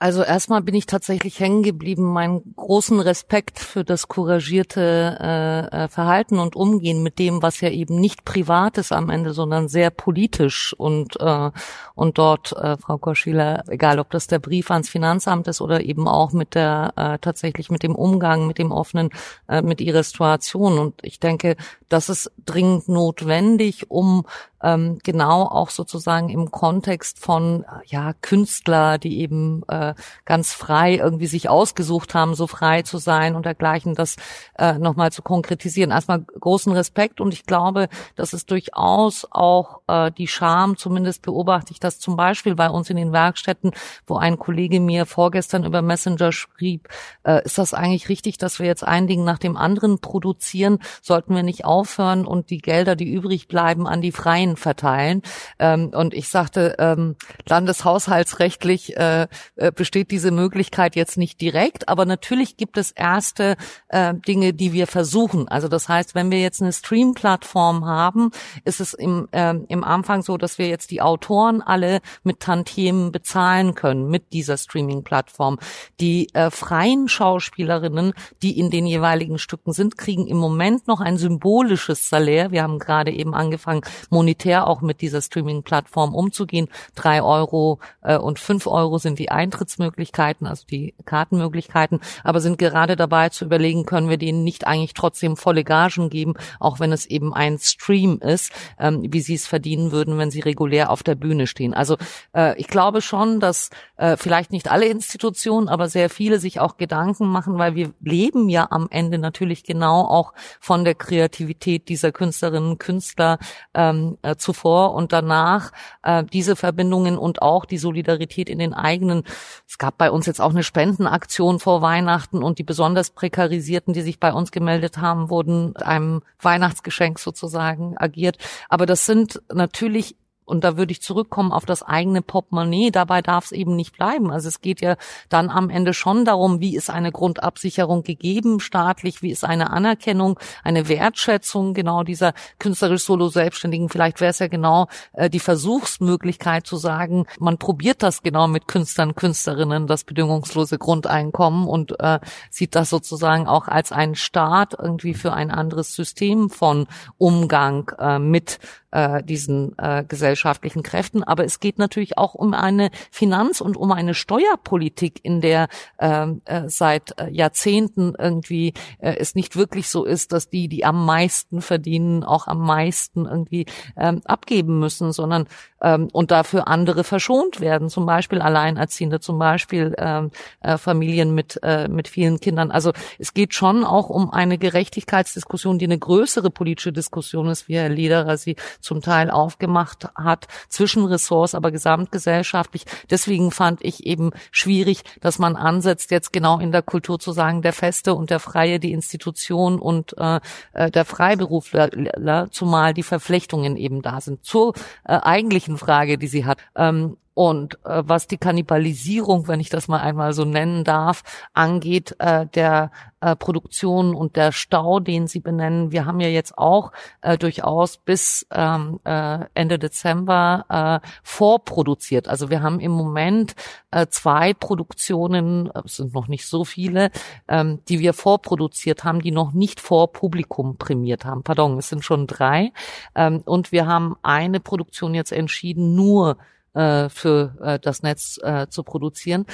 also erstmal bin ich tatsächlich hängen geblieben, meinen großen Respekt für das couragierte äh, äh, Verhalten und Umgehen mit dem, was ja eben nicht privat ist am Ende, sondern sehr politisch und äh, und dort, äh, Frau Korschüler, egal ob das der Brief ans Finanzamt ist oder eben auch mit der äh, tatsächlich mit dem Umgang, mit dem offenen, äh, mit ihrer Situation. Und ich denke, das ist dringend notwendig, um ähm, genau auch sozusagen im Kontext von ja Künstler, die eben äh, ganz frei irgendwie sich ausgesucht haben, so frei zu sein und dergleichen, das äh, nochmal zu konkretisieren. Erstmal großen Respekt und ich glaube, dass es durchaus auch äh, die Scham, zumindest beobachte ich das zum Beispiel bei uns in den Werkstätten, wo ein Kollege mir vorgestern über Messenger schrieb, äh, ist das eigentlich richtig, dass wir jetzt ein Ding nach dem anderen produzieren? Sollten wir nicht aufhören und die Gelder, die übrig bleiben, an die Freien Parteien verteilen. Ähm, und ich sagte, ähm, landeshaushaltsrechtlich äh, äh, besteht diese Möglichkeit jetzt nicht direkt, aber natürlich gibt es erste äh, Dinge, die wir versuchen. Also das heißt, wenn wir jetzt eine Stream-Plattform haben, ist es im, äh, im Anfang so, dass wir jetzt die Autoren alle mit Tantiemen bezahlen können mit dieser Streaming-Plattform. Die äh, freien Schauspielerinnen, die in den jeweiligen Stücken sind, kriegen im Moment noch ein symbolisches Salär. Wir haben gerade eben angefangen, monetär monetär auch mit dieser Streaming-Plattform umzugehen. Drei Euro äh, und fünf Euro sind die Eintrittsmöglichkeiten, also die Kartenmöglichkeiten, aber sind gerade dabei zu überlegen, können wir denen nicht eigentlich trotzdem volle Gagen geben, auch wenn es eben ein Stream ist, ähm, wie sie es verdienen würden, wenn sie regulär auf der Bühne stehen. Also äh, ich glaube schon, dass äh, vielleicht nicht alle Institutionen, aber sehr viele sich auch Gedanken machen, weil wir leben ja am Ende natürlich genau auch von der Kreativität dieser Künstlerinnen und Künstler ähm, äh, zuvor und danach äh, diese Verbindungen und auch die Solidarität in den eigenen. Es gab bei uns jetzt auch eine Spendenaktion vor Weihnachten und die besonders prekarisierten, die sich bei uns gemeldet haben, wurden einem Weihnachtsgeschenk sozusagen agiert. Aber das sind natürlich und da würde ich zurückkommen auf das eigene Portemonnaie. Dabei darf es eben nicht bleiben. Also es geht ja dann am Ende schon darum, wie ist eine Grundabsicherung gegeben staatlich, wie ist eine Anerkennung, eine Wertschätzung genau dieser künstlerisch solo Selbstständigen. Vielleicht wäre es ja genau äh, die Versuchsmöglichkeit zu sagen, man probiert das genau mit Künstlern, Künstlerinnen, das bedingungslose Grundeinkommen und äh, sieht das sozusagen auch als einen Start irgendwie für ein anderes System von Umgang äh, mit äh, diesen äh, gesellschaftlichen Kräften. Aber es geht natürlich auch um eine Finanz- und um eine Steuerpolitik, in der ähm, äh, seit äh, Jahrzehnten irgendwie äh, es nicht wirklich so ist, dass die, die am meisten verdienen, auch am meisten irgendwie ähm, abgeben müssen, sondern ähm, und dafür andere verschont werden, zum Beispiel Alleinerziehende, zum Beispiel ähm, äh, Familien mit, äh, mit vielen Kindern. Also es geht schon auch um eine Gerechtigkeitsdiskussion, die eine größere politische Diskussion ist, wie Herr Lederer sie zum Teil aufgemacht hat, zwischen Ressorts, aber gesamtgesellschaftlich. Deswegen fand ich eben schwierig, dass man ansetzt, jetzt genau in der Kultur zu sagen, der Feste und der Freie, die Institution und äh, äh der Freiberufler, zumal die Verflechtungen eben da sind. Zur äh, eigentlichen Frage, die sie hat. Ähm, und äh, was die Kannibalisierung, wenn ich das mal einmal so nennen darf, angeht, äh, der äh, Produktion und der Stau, den Sie benennen, wir haben ja jetzt auch äh, durchaus bis ähm, äh, Ende Dezember äh, vorproduziert. Also wir haben im Moment äh, zwei Produktionen, es sind noch nicht so viele, ähm, die wir vorproduziert haben, die noch nicht vor Publikum prämiert haben. Pardon, es sind schon drei. Ähm, und wir haben eine Produktion jetzt entschieden, nur äh, für äh, das Netz äh, zu produzieren.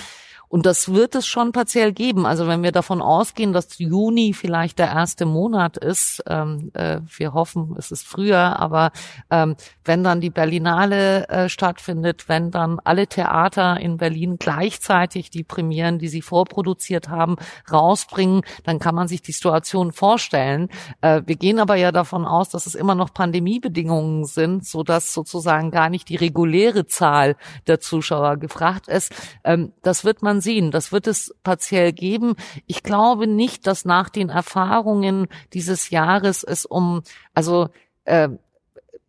Und das wird es schon partiell geben. Also wenn wir davon ausgehen, dass Juni vielleicht der erste Monat ist, ähm, äh, wir hoffen, es ist früher, aber ähm, wenn dann die Berlinale äh, stattfindet, wenn dann alle Theater in Berlin gleichzeitig die Premieren, die sie vorproduziert haben, rausbringen, dann kann man sich die Situation vorstellen. Äh, wir gehen aber ja davon aus, dass es immer noch Pandemiebedingungen sind, so dass sozusagen gar nicht die reguläre Zahl der Zuschauer gefragt ist. Ähm, das wird man man sehen. Das wird es partiell geben. Ich glaube nicht, dass nach den Erfahrungen dieses Jahres es um, also äh,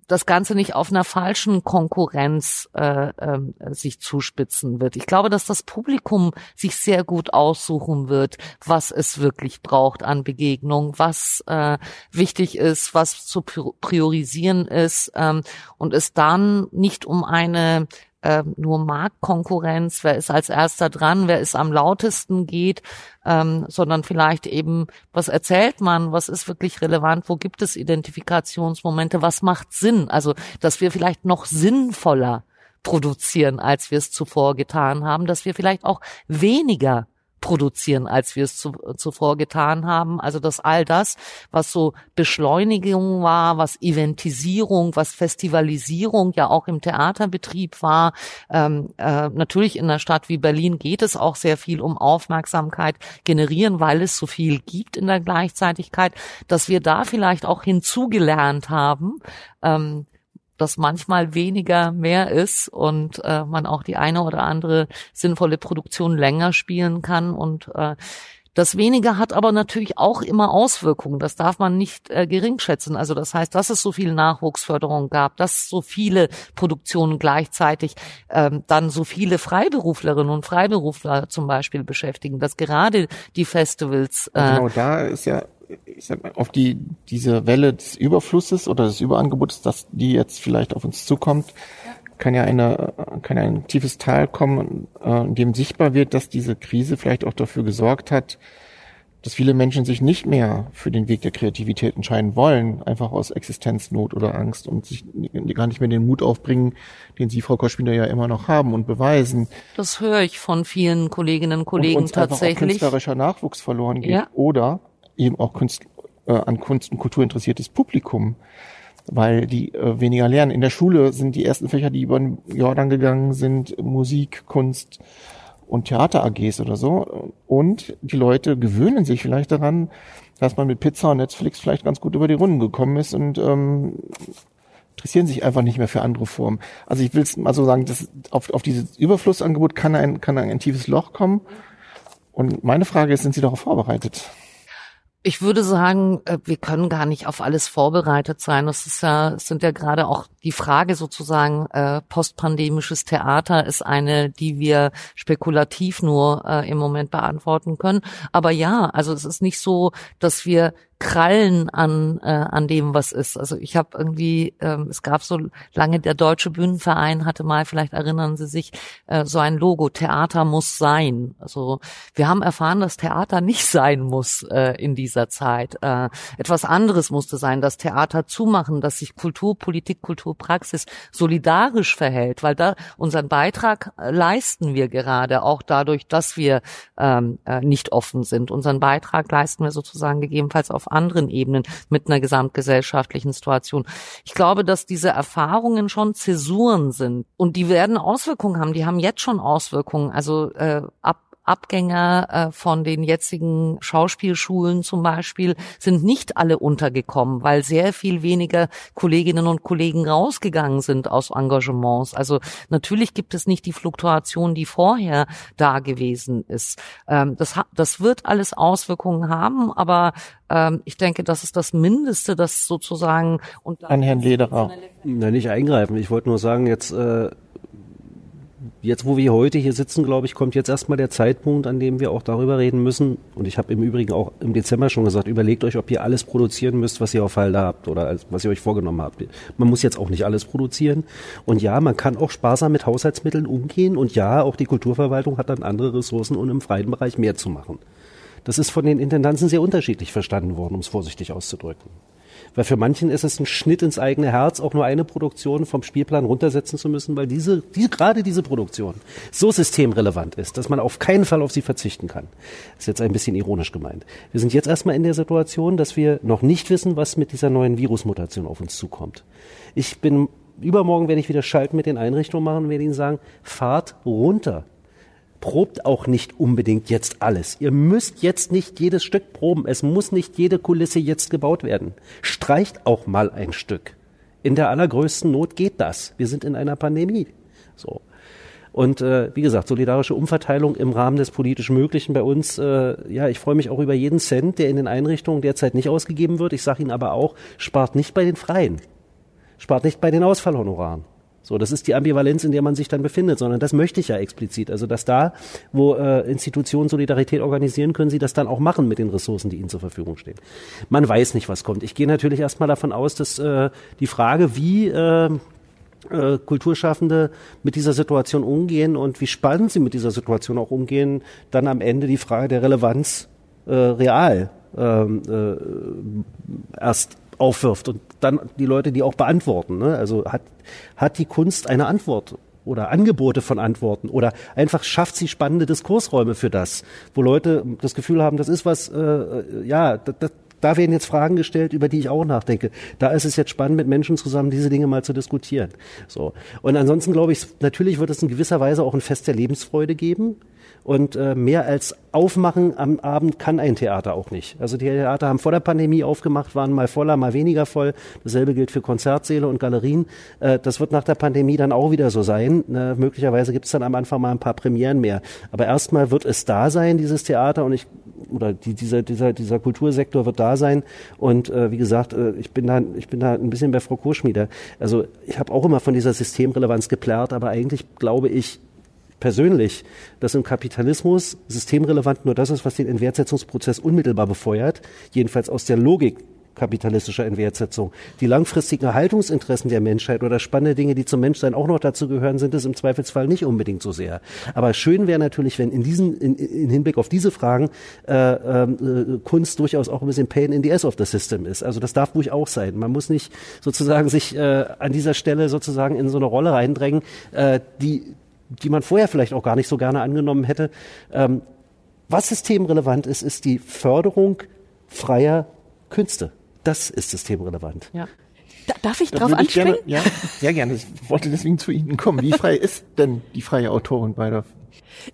das Ganze nicht auf einer falschen Konkurrenz äh, äh, sich zuspitzen wird. Ich glaube, dass das Publikum sich sehr gut aussuchen wird, was es wirklich braucht an Begegnung, was äh, wichtig ist, was zu priorisieren ist ähm, und es dann nicht um eine äh, nur Marktkonkurrenz, wer ist als erster dran, wer ist am lautesten geht, ähm, sondern vielleicht eben, was erzählt man, was ist wirklich relevant, wo gibt es Identifikationsmomente, was macht Sinn, also dass wir vielleicht noch sinnvoller produzieren, als wir es zuvor getan haben, dass wir vielleicht auch weniger produzieren, als wir es zu, zuvor getan haben. Also dass all das, was so Beschleunigung war, was Eventisierung, was Festivalisierung ja auch im Theaterbetrieb war. Ähm, äh, natürlich in einer Stadt wie Berlin geht es auch sehr viel um Aufmerksamkeit generieren, weil es so viel gibt in der Gleichzeitigkeit, dass wir da vielleicht auch hinzugelernt haben. Ähm, dass manchmal weniger mehr ist und äh, man auch die eine oder andere sinnvolle Produktion länger spielen kann und äh, das Weniger hat aber natürlich auch immer Auswirkungen. Das darf man nicht äh, geringschätzen. Also das heißt, dass es so viel Nachwuchsförderung gab, dass so viele Produktionen gleichzeitig ähm, dann so viele Freiberuflerinnen und Freiberufler zum Beispiel beschäftigen, dass gerade die Festivals. Äh, genau, da ist ja ich sag mal, auf die, diese Welle des Überflusses oder des Überangebots, dass die jetzt vielleicht auf uns zukommt, kann ja eine, kann ja ein tiefes Tal kommen, äh, in dem sichtbar wird, dass diese Krise vielleicht auch dafür gesorgt hat, dass viele Menschen sich nicht mehr für den Weg der Kreativität entscheiden wollen, einfach aus Existenznot oder Angst und sich gar nicht mehr den Mut aufbringen, den Sie, Frau Koschmieder, ja immer noch haben und beweisen. Das höre ich von vielen Kolleginnen und Kollegen und uns tatsächlich. Einfach auch künstlerischer Nachwuchs verloren geht Ja. oder eben auch Kunst, äh, an Kunst und Kultur interessiertes Publikum, weil die äh, weniger lernen. In der Schule sind die ersten Fächer, die über den Jordan gegangen sind, Musik, Kunst und Theater-AGs oder so. Und die Leute gewöhnen sich vielleicht daran, dass man mit Pizza und Netflix vielleicht ganz gut über die Runden gekommen ist und ähm, interessieren sich einfach nicht mehr für andere Formen. Also ich will es mal so sagen, dass auf, auf dieses Überflussangebot kann ein, kann ein tiefes Loch kommen. Und meine Frage ist, sind Sie darauf vorbereitet? Ich würde sagen, äh, wir können gar nicht auf alles vorbereitet sein. Das ist ja, es sind ja gerade auch die Frage sozusagen, äh, postpandemisches Theater ist eine, die wir spekulativ nur äh, im Moment beantworten können. Aber ja, also es ist nicht so, dass wir krallen an äh, an dem was ist. Also ich habe irgendwie, ähm, es gab so lange der deutsche Bühnenverein hatte mal, vielleicht erinnern Sie sich, äh, so ein Logo: Theater muss sein. Also wir haben erfahren, dass Theater nicht sein muss äh, in dieser Zeit. Äh, etwas anderes musste sein, das Theater zumachen, dass sich Kulturpolitik, Kulturpraxis solidarisch verhält, weil da unseren Beitrag äh, leisten wir gerade auch dadurch, dass wir ähm, äh, nicht offen sind. Unseren Beitrag leisten wir sozusagen gegebenenfalls auf anderen Ebenen mit einer gesamtgesellschaftlichen Situation. Ich glaube, dass diese Erfahrungen schon Zäsuren sind und die werden Auswirkungen haben. Die haben jetzt schon Auswirkungen. Also äh, ab Abgänger äh, von den jetzigen Schauspielschulen zum Beispiel sind nicht alle untergekommen, weil sehr viel weniger Kolleginnen und Kollegen rausgegangen sind aus Engagements. Also natürlich gibt es nicht die Fluktuation, die vorher da gewesen ist. Ähm, das, das wird alles Auswirkungen haben, aber ähm, ich denke, das ist das Mindeste, das sozusagen und An Herrn Lederer. Na, nicht eingreifen. Ich wollte nur sagen, jetzt, äh, jetzt wo wir heute hier sitzen, glaube ich, kommt jetzt erstmal der Zeitpunkt, an dem wir auch darüber reden müssen. Und ich habe im Übrigen auch im Dezember schon gesagt, überlegt euch, ob ihr alles produzieren müsst, was ihr auf Halde habt oder was ihr euch vorgenommen habt. Man muss jetzt auch nicht alles produzieren. Und ja, man kann auch sparsam mit Haushaltsmitteln umgehen. Und ja, auch die Kulturverwaltung hat dann andere Ressourcen, um im freien Bereich mehr zu machen. Das ist von den Intendanten sehr unterschiedlich verstanden worden, um es vorsichtig auszudrücken. Weil für manchen ist es ein Schnitt ins eigene Herz, auch nur eine Produktion vom Spielplan runtersetzen zu müssen, weil diese, die, gerade diese Produktion so systemrelevant ist, dass man auf keinen Fall auf sie verzichten kann. Das ist jetzt ein bisschen ironisch gemeint. Wir sind jetzt erstmal in der Situation, dass wir noch nicht wissen, was mit dieser neuen Virusmutation auf uns zukommt. Ich bin, übermorgen werde ich wieder Schalten mit den Einrichtungen machen und werde ihnen sagen, fahrt runter probt auch nicht unbedingt jetzt alles. Ihr müsst jetzt nicht jedes Stück proben. Es muss nicht jede Kulisse jetzt gebaut werden. Streicht auch mal ein Stück. In der allergrößten Not geht das. Wir sind in einer Pandemie. So. Und äh, wie gesagt, solidarische Umverteilung im Rahmen des politisch Möglichen bei uns. Äh, ja, ich freue mich auch über jeden Cent, der in den Einrichtungen derzeit nicht ausgegeben wird. Ich sage Ihnen aber auch, spart nicht bei den Freien. Spart nicht bei den Ausfallhonoraren. So, das ist die Ambivalenz, in der man sich dann befindet, sondern das möchte ich ja explizit. Also, dass da, wo äh, Institutionen Solidarität organisieren, können sie das dann auch machen mit den Ressourcen, die ihnen zur Verfügung stehen. Man weiß nicht, was kommt. Ich gehe natürlich erstmal davon aus, dass äh, die Frage, wie äh, äh, Kulturschaffende mit dieser Situation umgehen und wie spannend sie mit dieser Situation auch umgehen, dann am Ende die Frage der Relevanz äh, real ähm, äh, erst aufwirft und dann die Leute, die auch beantworten. Ne? Also hat, hat die Kunst eine Antwort oder Angebote von Antworten oder einfach schafft sie spannende Diskursräume für das, wo Leute das Gefühl haben, das ist was, äh, ja, das, das, da werden jetzt Fragen gestellt, über die ich auch nachdenke. Da ist es jetzt spannend, mit Menschen zusammen diese Dinge mal zu diskutieren. So. Und ansonsten glaube ich, natürlich wird es in gewisser Weise auch ein Fest der Lebensfreude geben. Und äh, mehr als aufmachen am Abend kann ein Theater auch nicht. Also die Theater haben vor der Pandemie aufgemacht, waren mal voller, mal weniger voll. Dasselbe gilt für Konzertsäle und Galerien. Äh, das wird nach der Pandemie dann auch wieder so sein. Äh, möglicherweise gibt es dann am Anfang mal ein paar Premieren mehr. Aber erstmal wird es da sein, dieses Theater, und ich oder die, dieser, dieser, dieser Kultursektor wird da sein. Und äh, wie gesagt, äh, ich bin da, ich bin da ein bisschen bei Frau Koschmieder. Also ich habe auch immer von dieser Systemrelevanz geplärrt, aber eigentlich glaube ich, persönlich, dass im Kapitalismus systemrelevant nur das ist, was den Entwertsetzungsprozess unmittelbar befeuert, jedenfalls aus der Logik kapitalistischer Entwertsetzung. Die langfristigen Erhaltungsinteressen der Menschheit oder spannende Dinge, die zum Menschsein auch noch dazu gehören, sind es im Zweifelsfall nicht unbedingt so sehr. Aber schön wäre natürlich, wenn in diesen, in, in Hinblick auf diese Fragen äh, äh, Kunst durchaus auch ein bisschen Pain in the ass of the system ist. Also das darf ruhig auch sein. Man muss nicht sozusagen sich äh, an dieser Stelle sozusagen in so eine Rolle reindrängen, äh, die die man vorher vielleicht auch gar nicht so gerne angenommen hätte. Ähm, was systemrelevant ist, ist die Förderung freier Künste. Das ist systemrelevant. Ja. Darf ich Da drauf ich anspringen? Gerne, ja, sehr gerne. Ich wollte deswegen zu Ihnen kommen. Wie frei ist denn die freie Autorin bei der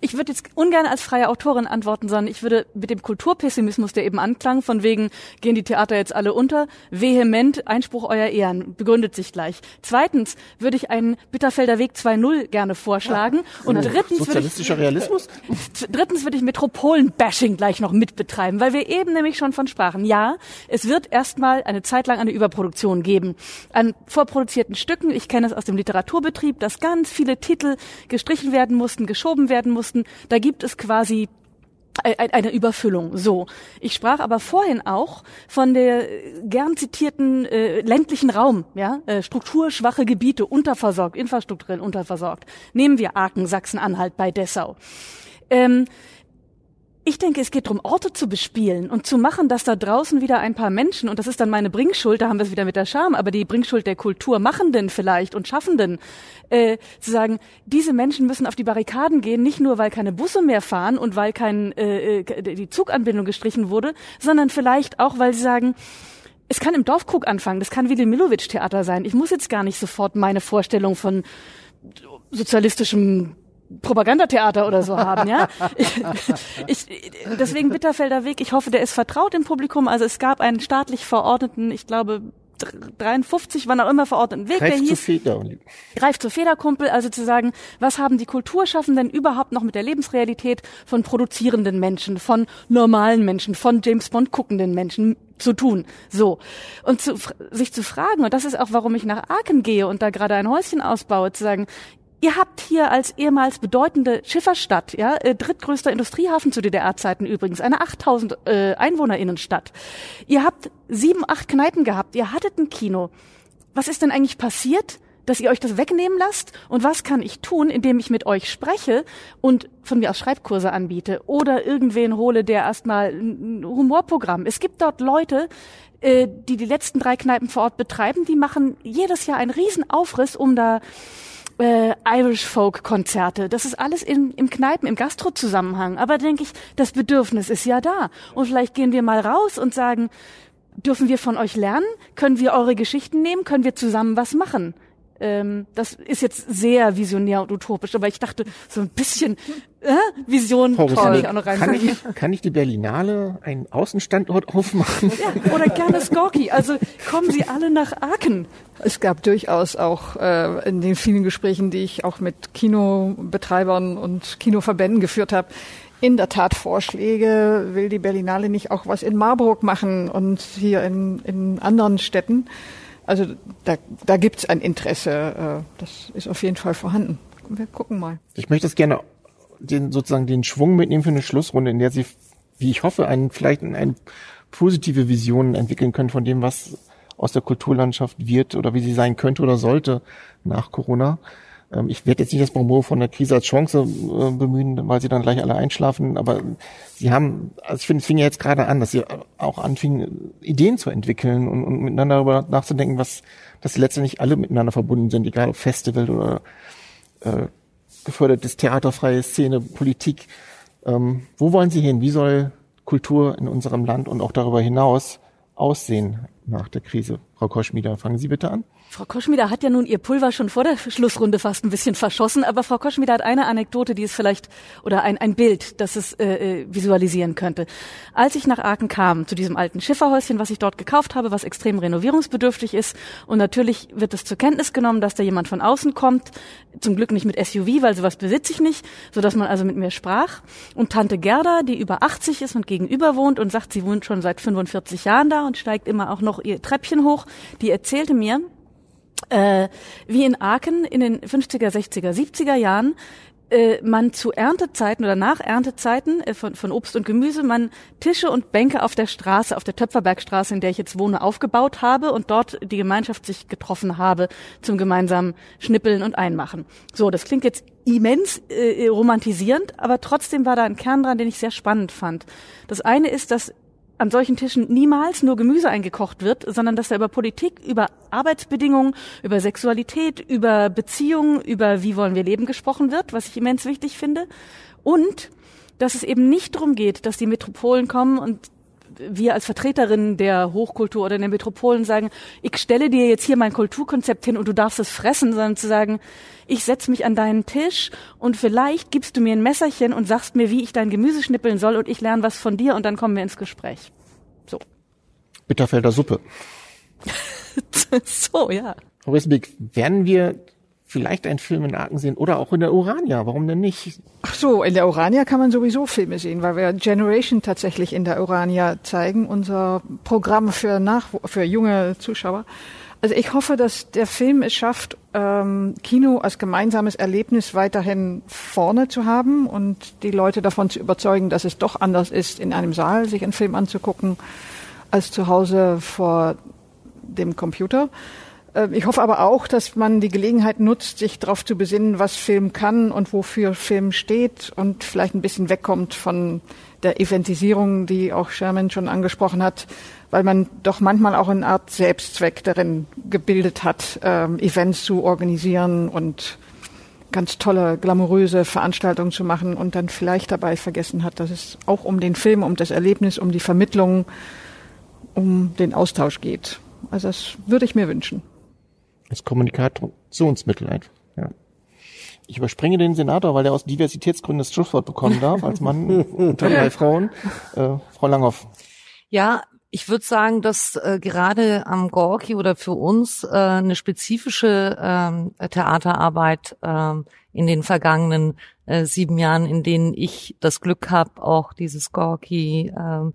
Ich würde jetzt ungern als freie Autorin antworten, sondern ich würde mit dem Kulturpessimismus, der eben anklang, von wegen, gehen die Theater jetzt alle unter, vehement, Einspruch euer Ehren, begründet sich gleich. Zweitens würde ich einen Bitterfelder Weg 2.0 gerne vorschlagen. Und drittens würde ich, sozialistischer Realismus? Drittens würde ich Metropolen-Bashing gleich noch mitbetreiben, weil wir eben nämlich schon von sprachen. Ja, es wird erstmal eine Zeit lang eine Überproduktion geben an vorproduzierten Stücken. Ich kenne es aus dem Literaturbetrieb, dass ganz viele Titel gestrichen werden mussten, geschoben werden mussten. Da gibt es quasi ein- eine Überfüllung. So. Ich sprach aber vorhin auch von der gern zitierten äh, ländlichen Raum, ja, äh, strukturschwache Gebiete, unterversorgt, infrastrukturell unterversorgt. Nehmen wir Aachen, Sachsen-Anhalt bei Dessau. Ähm, ich denke, es geht darum, Orte zu bespielen und zu machen, dass da draußen wieder ein paar Menschen, und das ist dann meine Bringschuld, da haben wir es wieder mit der Scham, aber die Bringschuld der Kulturmachenden vielleicht und Schaffenden, äh, zu sagen, diese Menschen müssen auf die Barrikaden gehen, nicht nur, weil keine Busse mehr fahren und weil kein, äh, äh, die Zuganbindung gestrichen wurde, sondern vielleicht auch, weil sie sagen, es kann im Dorfkrug anfangen, das kann Willy Milovic Theater sein. Ich muss jetzt gar nicht sofort meine Vorstellung von sozialistischem Propagandatheater oder so haben, ja. Ich, ich, deswegen Bitterfelder Weg. Ich hoffe, der ist vertraut im Publikum. Also es gab einen staatlich verordneten, ich glaube 53, wann auch immer verordneten Weg, der Greif zu hieß Feder. greift zur Federkumpel, also zu sagen, was haben die Kulturschaffenden überhaupt noch mit der Lebensrealität von produzierenden Menschen, von normalen Menschen, von James Bond guckenden Menschen zu tun. So. Und zu, sich zu fragen, und das ist auch, warum ich nach Aachen gehe und da gerade ein Häuschen ausbaue, zu sagen, Ihr habt hier als ehemals bedeutende Schifferstadt, ja, äh, drittgrößter Industriehafen zu DDR-Zeiten übrigens, eine 8000 äh, Einwohnerinnenstadt. Ihr habt sieben, acht Kneipen gehabt, ihr hattet ein Kino. Was ist denn eigentlich passiert? dass ihr euch das wegnehmen lasst? Und was kann ich tun, indem ich mit euch spreche und von mir aus Schreibkurse anbiete oder irgendwen hole, der erstmal ein Humorprogramm. Es gibt dort Leute, äh, die die letzten drei Kneipen vor Ort betreiben, die machen jedes Jahr einen riesen Aufriss, um da äh, Irish Folk Konzerte. Das ist alles in, im Kneipen, im Gastro-Zusammenhang. Aber denke ich, das Bedürfnis ist ja da. Und vielleicht gehen wir mal raus und sagen, dürfen wir von euch lernen? Können wir eure Geschichten nehmen? Können wir zusammen was machen? Ähm, das ist jetzt sehr visionär und utopisch, aber ich dachte, so ein bisschen äh, Vision Frau traue ich auch noch kann, reinbringen. ich, kann ich die Berlinale einen Außenstandort aufmachen? Ja, oder gerne Skorki. Also kommen Sie alle nach Aachen. Es gab durchaus auch äh, in den vielen Gesprächen, die ich auch mit Kinobetreibern und Kinoverbänden geführt habe, in der Tat Vorschläge, will die Berlinale nicht auch was in Marburg machen und hier in, in anderen Städten. Also da, da gibt es ein Interesse, äh, das ist auf jeden Fall vorhanden. Wir gucken mal. Ich möchte das gerne den, sozusagen den Schwung mitnehmen für eine Schlussrunde, in der Sie, wie ich hoffe, einen, vielleicht eine positive Vision entwickeln können von dem, was aus der Kulturlandschaft wird oder wie sie sein könnte oder sollte nach Corona. Ähm, Ich werde jetzt nicht das Bonbon von der Krise als Chance äh, bemühen, weil sie dann gleich alle einschlafen, aber sie haben, also ich finde, es fing ja jetzt gerade an, dass sie auch anfingen, Ideen zu entwickeln und, und miteinander darüber nachzudenken, was, dass sie letztendlich alle miteinander verbunden sind, egal ob Festival oder äh, gefördertes theaterfreie Szene, Politik. Ähm, wo wollen Sie hin? Wie soll Kultur in unserem Land und auch darüber hinaus aussehen nach der Krise? Frau Koschmieder, fangen Sie bitte an. Frau Koschmieder hat ja nun ihr Pulver schon vor der Schlussrunde fast ein bisschen verschossen, aber Frau Koschmieder hat eine Anekdote, die es vielleicht, oder ein, ein Bild, das es äh, äh, visualisieren könnte. Als ich nach Aachen kam, zu diesem alten Schifferhäuschen, was ich dort gekauft habe, was extrem renovierungsbedürftig ist, und natürlich wird es zur Kenntnis genommen, dass da jemand von außen kommt, zum Glück nicht mit SUV, weil sowas besitze ich nicht, sodass man also mit mir sprach. Und Tante Gerda, die über 80 ist und gegenüber wohnt und sagt, sie wohnt schon seit 45 Jahren da und steigt immer auch noch ihr Treppchen hoch, die erzählte mir, äh, wie in Aachen in den 50er, 60er, 70er Jahren äh, man zu Erntezeiten oder nach Erntezeiten äh, von, von Obst und Gemüse man Tische und Bänke auf der Straße, auf der Töpferbergstraße, in der ich jetzt wohne, aufgebaut habe und dort die Gemeinschaft sich getroffen habe zum gemeinsamen Schnippeln und Einmachen. So, das klingt jetzt immens äh, romantisierend, aber trotzdem war da ein Kern dran, den ich sehr spannend fand. Das eine ist, dass an solchen Tischen niemals nur Gemüse eingekocht wird, sondern dass da über Politik, über Arbeitsbedingungen, über Sexualität, über Beziehungen, über wie wollen wir leben gesprochen wird, was ich immens wichtig finde. Und dass es eben nicht darum geht, dass die Metropolen kommen und wir als Vertreterinnen der Hochkultur oder der Metropolen sagen, ich stelle dir jetzt hier mein Kulturkonzept hin und du darfst es fressen, sondern zu sagen, ich setze mich an deinen Tisch und vielleicht gibst du mir ein Messerchen und sagst mir, wie ich dein Gemüse schnippeln soll und ich lerne was von dir und dann kommen wir ins Gespräch. So. Bitterfelder Suppe. so, ja. Frau Risbeck, werden wir vielleicht einen Film in Aachen sehen oder auch in der Urania. Warum denn nicht? Ach so, in der Urania kann man sowieso Filme sehen, weil wir Generation tatsächlich in der Urania zeigen, unser Programm für, Nach für junge Zuschauer. Also ich hoffe, dass der Film es schafft, ähm, Kino als gemeinsames Erlebnis weiterhin vorne zu haben und die Leute davon zu überzeugen, dass es doch anders ist, in einem Saal sich einen Film anzugucken, als zu Hause vor dem Computer. Äh, ich hoffe aber auch, dass man die Gelegenheit nutzt, sich darauf zu besinnen, was Film kann und wofür Film steht und vielleicht ein bisschen wegkommt von der Eventisierung, die auch Sherman schon angesprochen hat, weil man doch manchmal auch eine Art Selbstzweck darin gebildet hat, ähm, Events zu organisieren und ganz tolle, glamouröse Veranstaltungen zu machen und dann vielleicht dabei vergessen hat, dass es auch um den Film, um das Erlebnis, um die Vermittlung, um den Austausch geht. Also das würde ich mir wünschen als Kommunikationsmittel einfach. Ja. Ich überspringe den Senator, weil er aus Diversitätsgründen das Schlusswort bekommen darf, als Mann unter drei Frauen. Äh, Frau Langhoff. Ja, ich würde sagen, dass äh, gerade am Gorki oder für uns äh, eine spezifische ähm, Theaterarbeit äh, in den vergangenen äh, sieben Jahren, in denen ich das Glück habe, auch dieses Gorki äh, äh,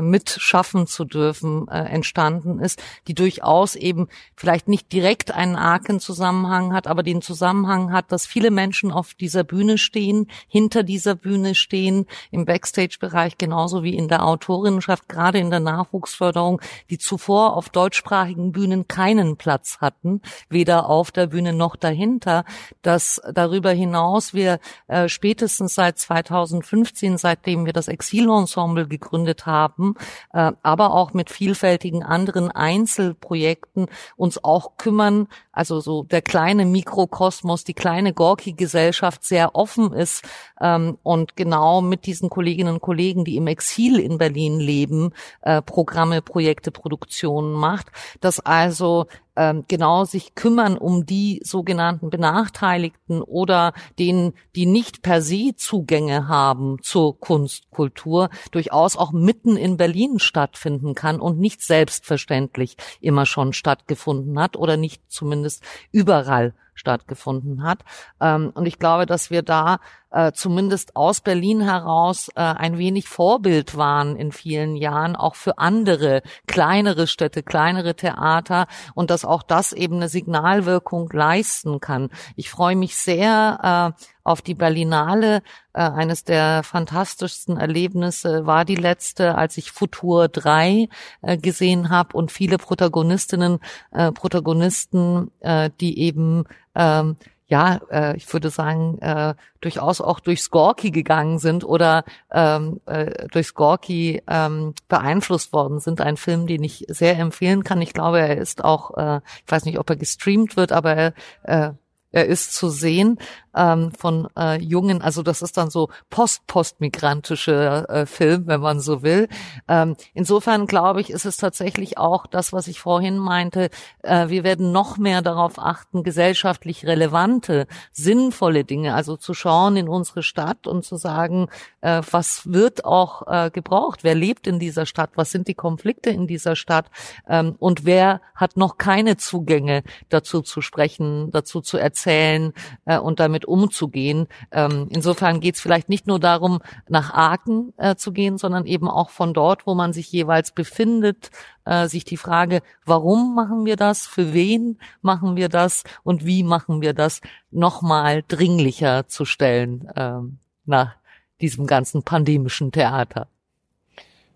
mitschaffen zu dürfen, äh, entstanden ist, die durchaus eben vielleicht nicht direkt einen argen Zusammenhang hat, aber den Zusammenhang hat, dass viele Menschen auf dieser Bühne stehen, hinter dieser Bühne stehen, im Backstage-Bereich genauso wie in der Autorinnenschaft, gerade in der Nachwuchsförderung, die zuvor auf deutschsprachigen Bühnen keinen Platz hatten, weder auf der Bühne noch dahinter, dass darüber hinaus wir äh, spätestens seit 2015, seitdem wir das Exil-Ensemble gegründet haben, haben, äh, aber auch mit vielfältigen anderen Einzelprojekten uns auch kümmern, also so der kleine Mikrokosmos, die kleine Gorki-Gesellschaft sehr offen ist ähm, und genau mit diesen Kolleginnen und Kollegen, die im Exil in Berlin leben, äh, Programme, Projekte, Produktionen macht, dass also ähm, genau sich kümmern um die sogenannten Benachteiligten oder denen, die nicht per se Zugänge haben zur Kunst, Kultur, durchaus auch mitten in Berlin stattfinden kann und nicht selbstverständlich immer schon stattgefunden hat oder nicht zumindest überall stattgefunden hat. Ähm, und ich glaube, dass wir da äh, zumindest aus Berlin heraus äh, ein wenig Vorbild waren in vielen Jahren, auch für andere kleinere Städte, kleinere Theater und dass auch das eben eine Signalwirkung leisten kann. Ich freue mich sehr äh, auf die Berlinale. Äh, eines der fantastischsten Erlebnisse war die letzte, als ich Futur 3 äh, gesehen habe und viele Protagonistinnen, äh, Protagonisten, äh, die eben ähm, ja, äh, ich würde sagen, äh, durchaus auch durch Gorki gegangen sind oder ähm, äh, durch Gorki ähm, beeinflusst worden sind. Ein Film, den ich sehr empfehlen kann. Ich glaube, er ist auch, äh, ich weiß nicht, ob er gestreamt wird, aber er äh, er ist zu sehen ähm, von äh, jungen, also das ist dann so post-postmigrantische äh, Film, wenn man so will. Ähm, insofern glaube ich, ist es tatsächlich auch das, was ich vorhin meinte. Äh, wir werden noch mehr darauf achten, gesellschaftlich relevante, sinnvolle Dinge, also zu schauen in unsere Stadt und zu sagen, äh, was wird auch äh, gebraucht, wer lebt in dieser Stadt, was sind die Konflikte in dieser Stadt ähm, und wer hat noch keine Zugänge dazu zu sprechen, dazu zu erzählen äh, und damit umzugehen. Ähm, insofern geht es vielleicht nicht nur darum, nach Aachen äh, zu gehen, sondern eben auch von dort, wo man sich jeweils befindet, äh, sich die Frage, warum machen wir das, für wen machen wir das und wie machen wir das, nochmal dringlicher zu stellen äh, nach diesem ganzen pandemischen Theater.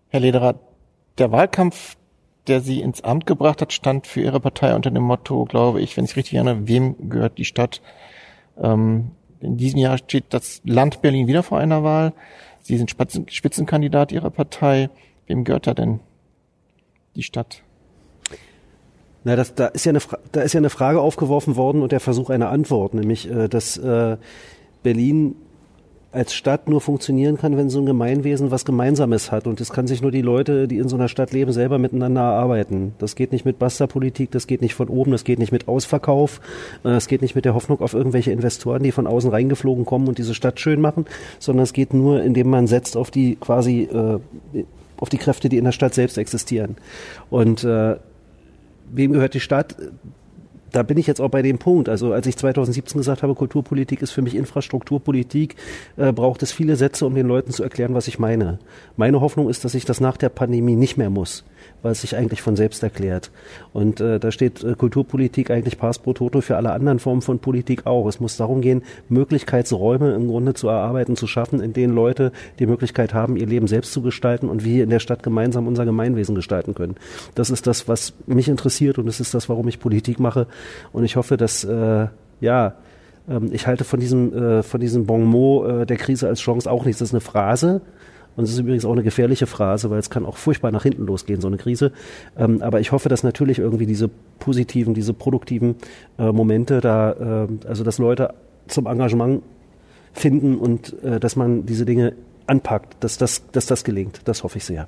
Herr Lederer, der Wahlkampf, der Sie ins Amt gebracht hat, stand für Ihre Partei unter dem Motto, glaube ich, wenn ich richtig erinnere, wem gehört die Stadt? Ähm, in diesem Jahr steht das Land Berlin wieder vor einer Wahl. Sie sind Spitzenkandidat Ihrer Partei. Wem gehört da denn die Stadt? Na, das, da ist ja eine, da ist ja eine Frage aufgeworfen worden und der Versuch einer Antwort, nämlich, äh, dass äh, Berlin als Stadt nur funktionieren kann, wenn so ein Gemeinwesen was Gemeinsames hat. Und es kann sich nur die Leute, die in so einer Stadt leben, selber miteinander erarbeiten. Das geht nicht mit Basta-Politik, das geht nicht von oben, das geht nicht mit Ausverkauf, äh, das geht nicht mit der Hoffnung auf irgendwelche Investoren, die von außen reingeflogen kommen und diese Stadt schön machen, sondern es geht nur, indem man setzt auf die quasi äh, auf die Kräfte, die in der Stadt selbst existieren. Und äh, wem gehört die Stadt? Da bin ich jetzt auch bei dem Punkt. Also als ich 2017 gesagt habe, Kulturpolitik ist für mich Infrastrukturpolitik, äh, braucht es viele Sätze, um den Leuten zu erklären, was ich meine. Meine Hoffnung ist, dass ich das nach der Pandemie nicht mehr muss weil es sich eigentlich von selbst erklärt. Und äh, da steht äh, Kulturpolitik eigentlich pass pro toto für alle anderen Formen von Politik auch. Es muss darum gehen, Möglichkeitsräume im Grunde zu erarbeiten, zu schaffen, in denen Leute die Möglichkeit haben, ihr Leben selbst zu gestalten und wir in der Stadt gemeinsam unser Gemeinwesen gestalten können. Das ist das, was mich interessiert und das ist das, warum ich Politik mache. Und ich hoffe, dass äh, ja ähm, ich halte von diesem äh, von diesem Bon mot äh, der Krise als Chance auch nichts. Das ist eine Phrase, und es ist übrigens auch eine gefährliche Phrase, weil es kann auch furchtbar nach hinten losgehen, so eine Krise. Ähm, aber ich hoffe, dass natürlich irgendwie diese positiven, diese produktiven äh, Momente da, äh, also dass Leute zum Engagement finden und äh, dass man diese Dinge anpackt, dass das, dass das gelingt. Das hoffe ich sehr.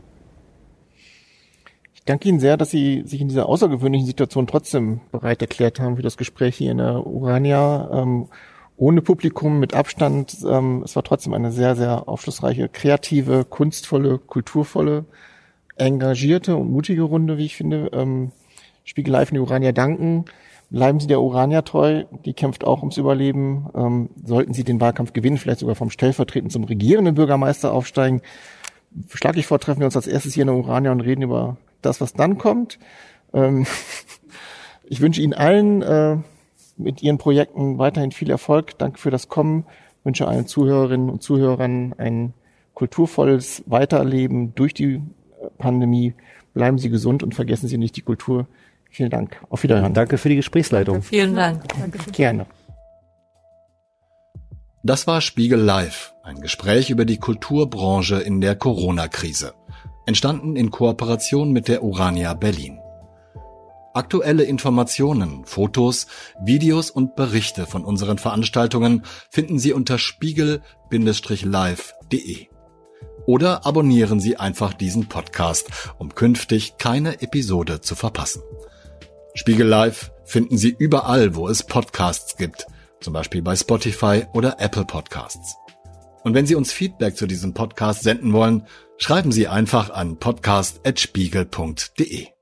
Ich danke Ihnen sehr, dass Sie sich in dieser außergewöhnlichen Situation trotzdem bereit erklärt haben für das Gespräch hier in der Urania. Ähm, ohne Publikum, mit Abstand. Ähm, es war trotzdem eine sehr, sehr aufschlussreiche, kreative, kunstvolle, kulturvolle, engagierte und mutige Runde, wie ich finde. Ähm, Spiegel Live in die Urania danken. Bleiben Sie der Urania treu, die kämpft auch ums Überleben. Ähm, sollten Sie den Wahlkampf gewinnen, vielleicht sogar vom Stellvertretenden zum regierenden Bürgermeister aufsteigen, schlage ich vor, treffen wir uns als erstes hier in der Urania und reden über das, was dann kommt. Ähm, ich wünsche Ihnen allen äh, mit Ihren Projekten weiterhin viel Erfolg. Danke für das Kommen. Ich wünsche allen Zuhörerinnen und Zuhörern ein kulturvolles Weiterleben durch die Pandemie. Bleiben Sie gesund und vergessen Sie nicht die Kultur. Vielen Dank. Auf Wiederhören. Danke für die Gesprächsleitung. Danke. Vielen Dank. Gerne. Das war Spiegel Live, ein Gespräch über die Kulturbranche in der Corona-Krise. Entstanden in Kooperation mit der Urania Berlin. Aktuelle Informationen, Fotos, Videos und Berichte von unseren Veranstaltungen finden Sie unter spiegel-live.de. Oder abonnieren Sie einfach diesen Podcast, um künftig keine Episode zu verpassen. Spiegel Live finden Sie überall, wo es Podcasts gibt, zum Beispiel bei Spotify oder Apple Podcasts. Und wenn Sie uns Feedback zu diesem Podcast senden wollen, schreiben Sie einfach an podcast.spiegel.de.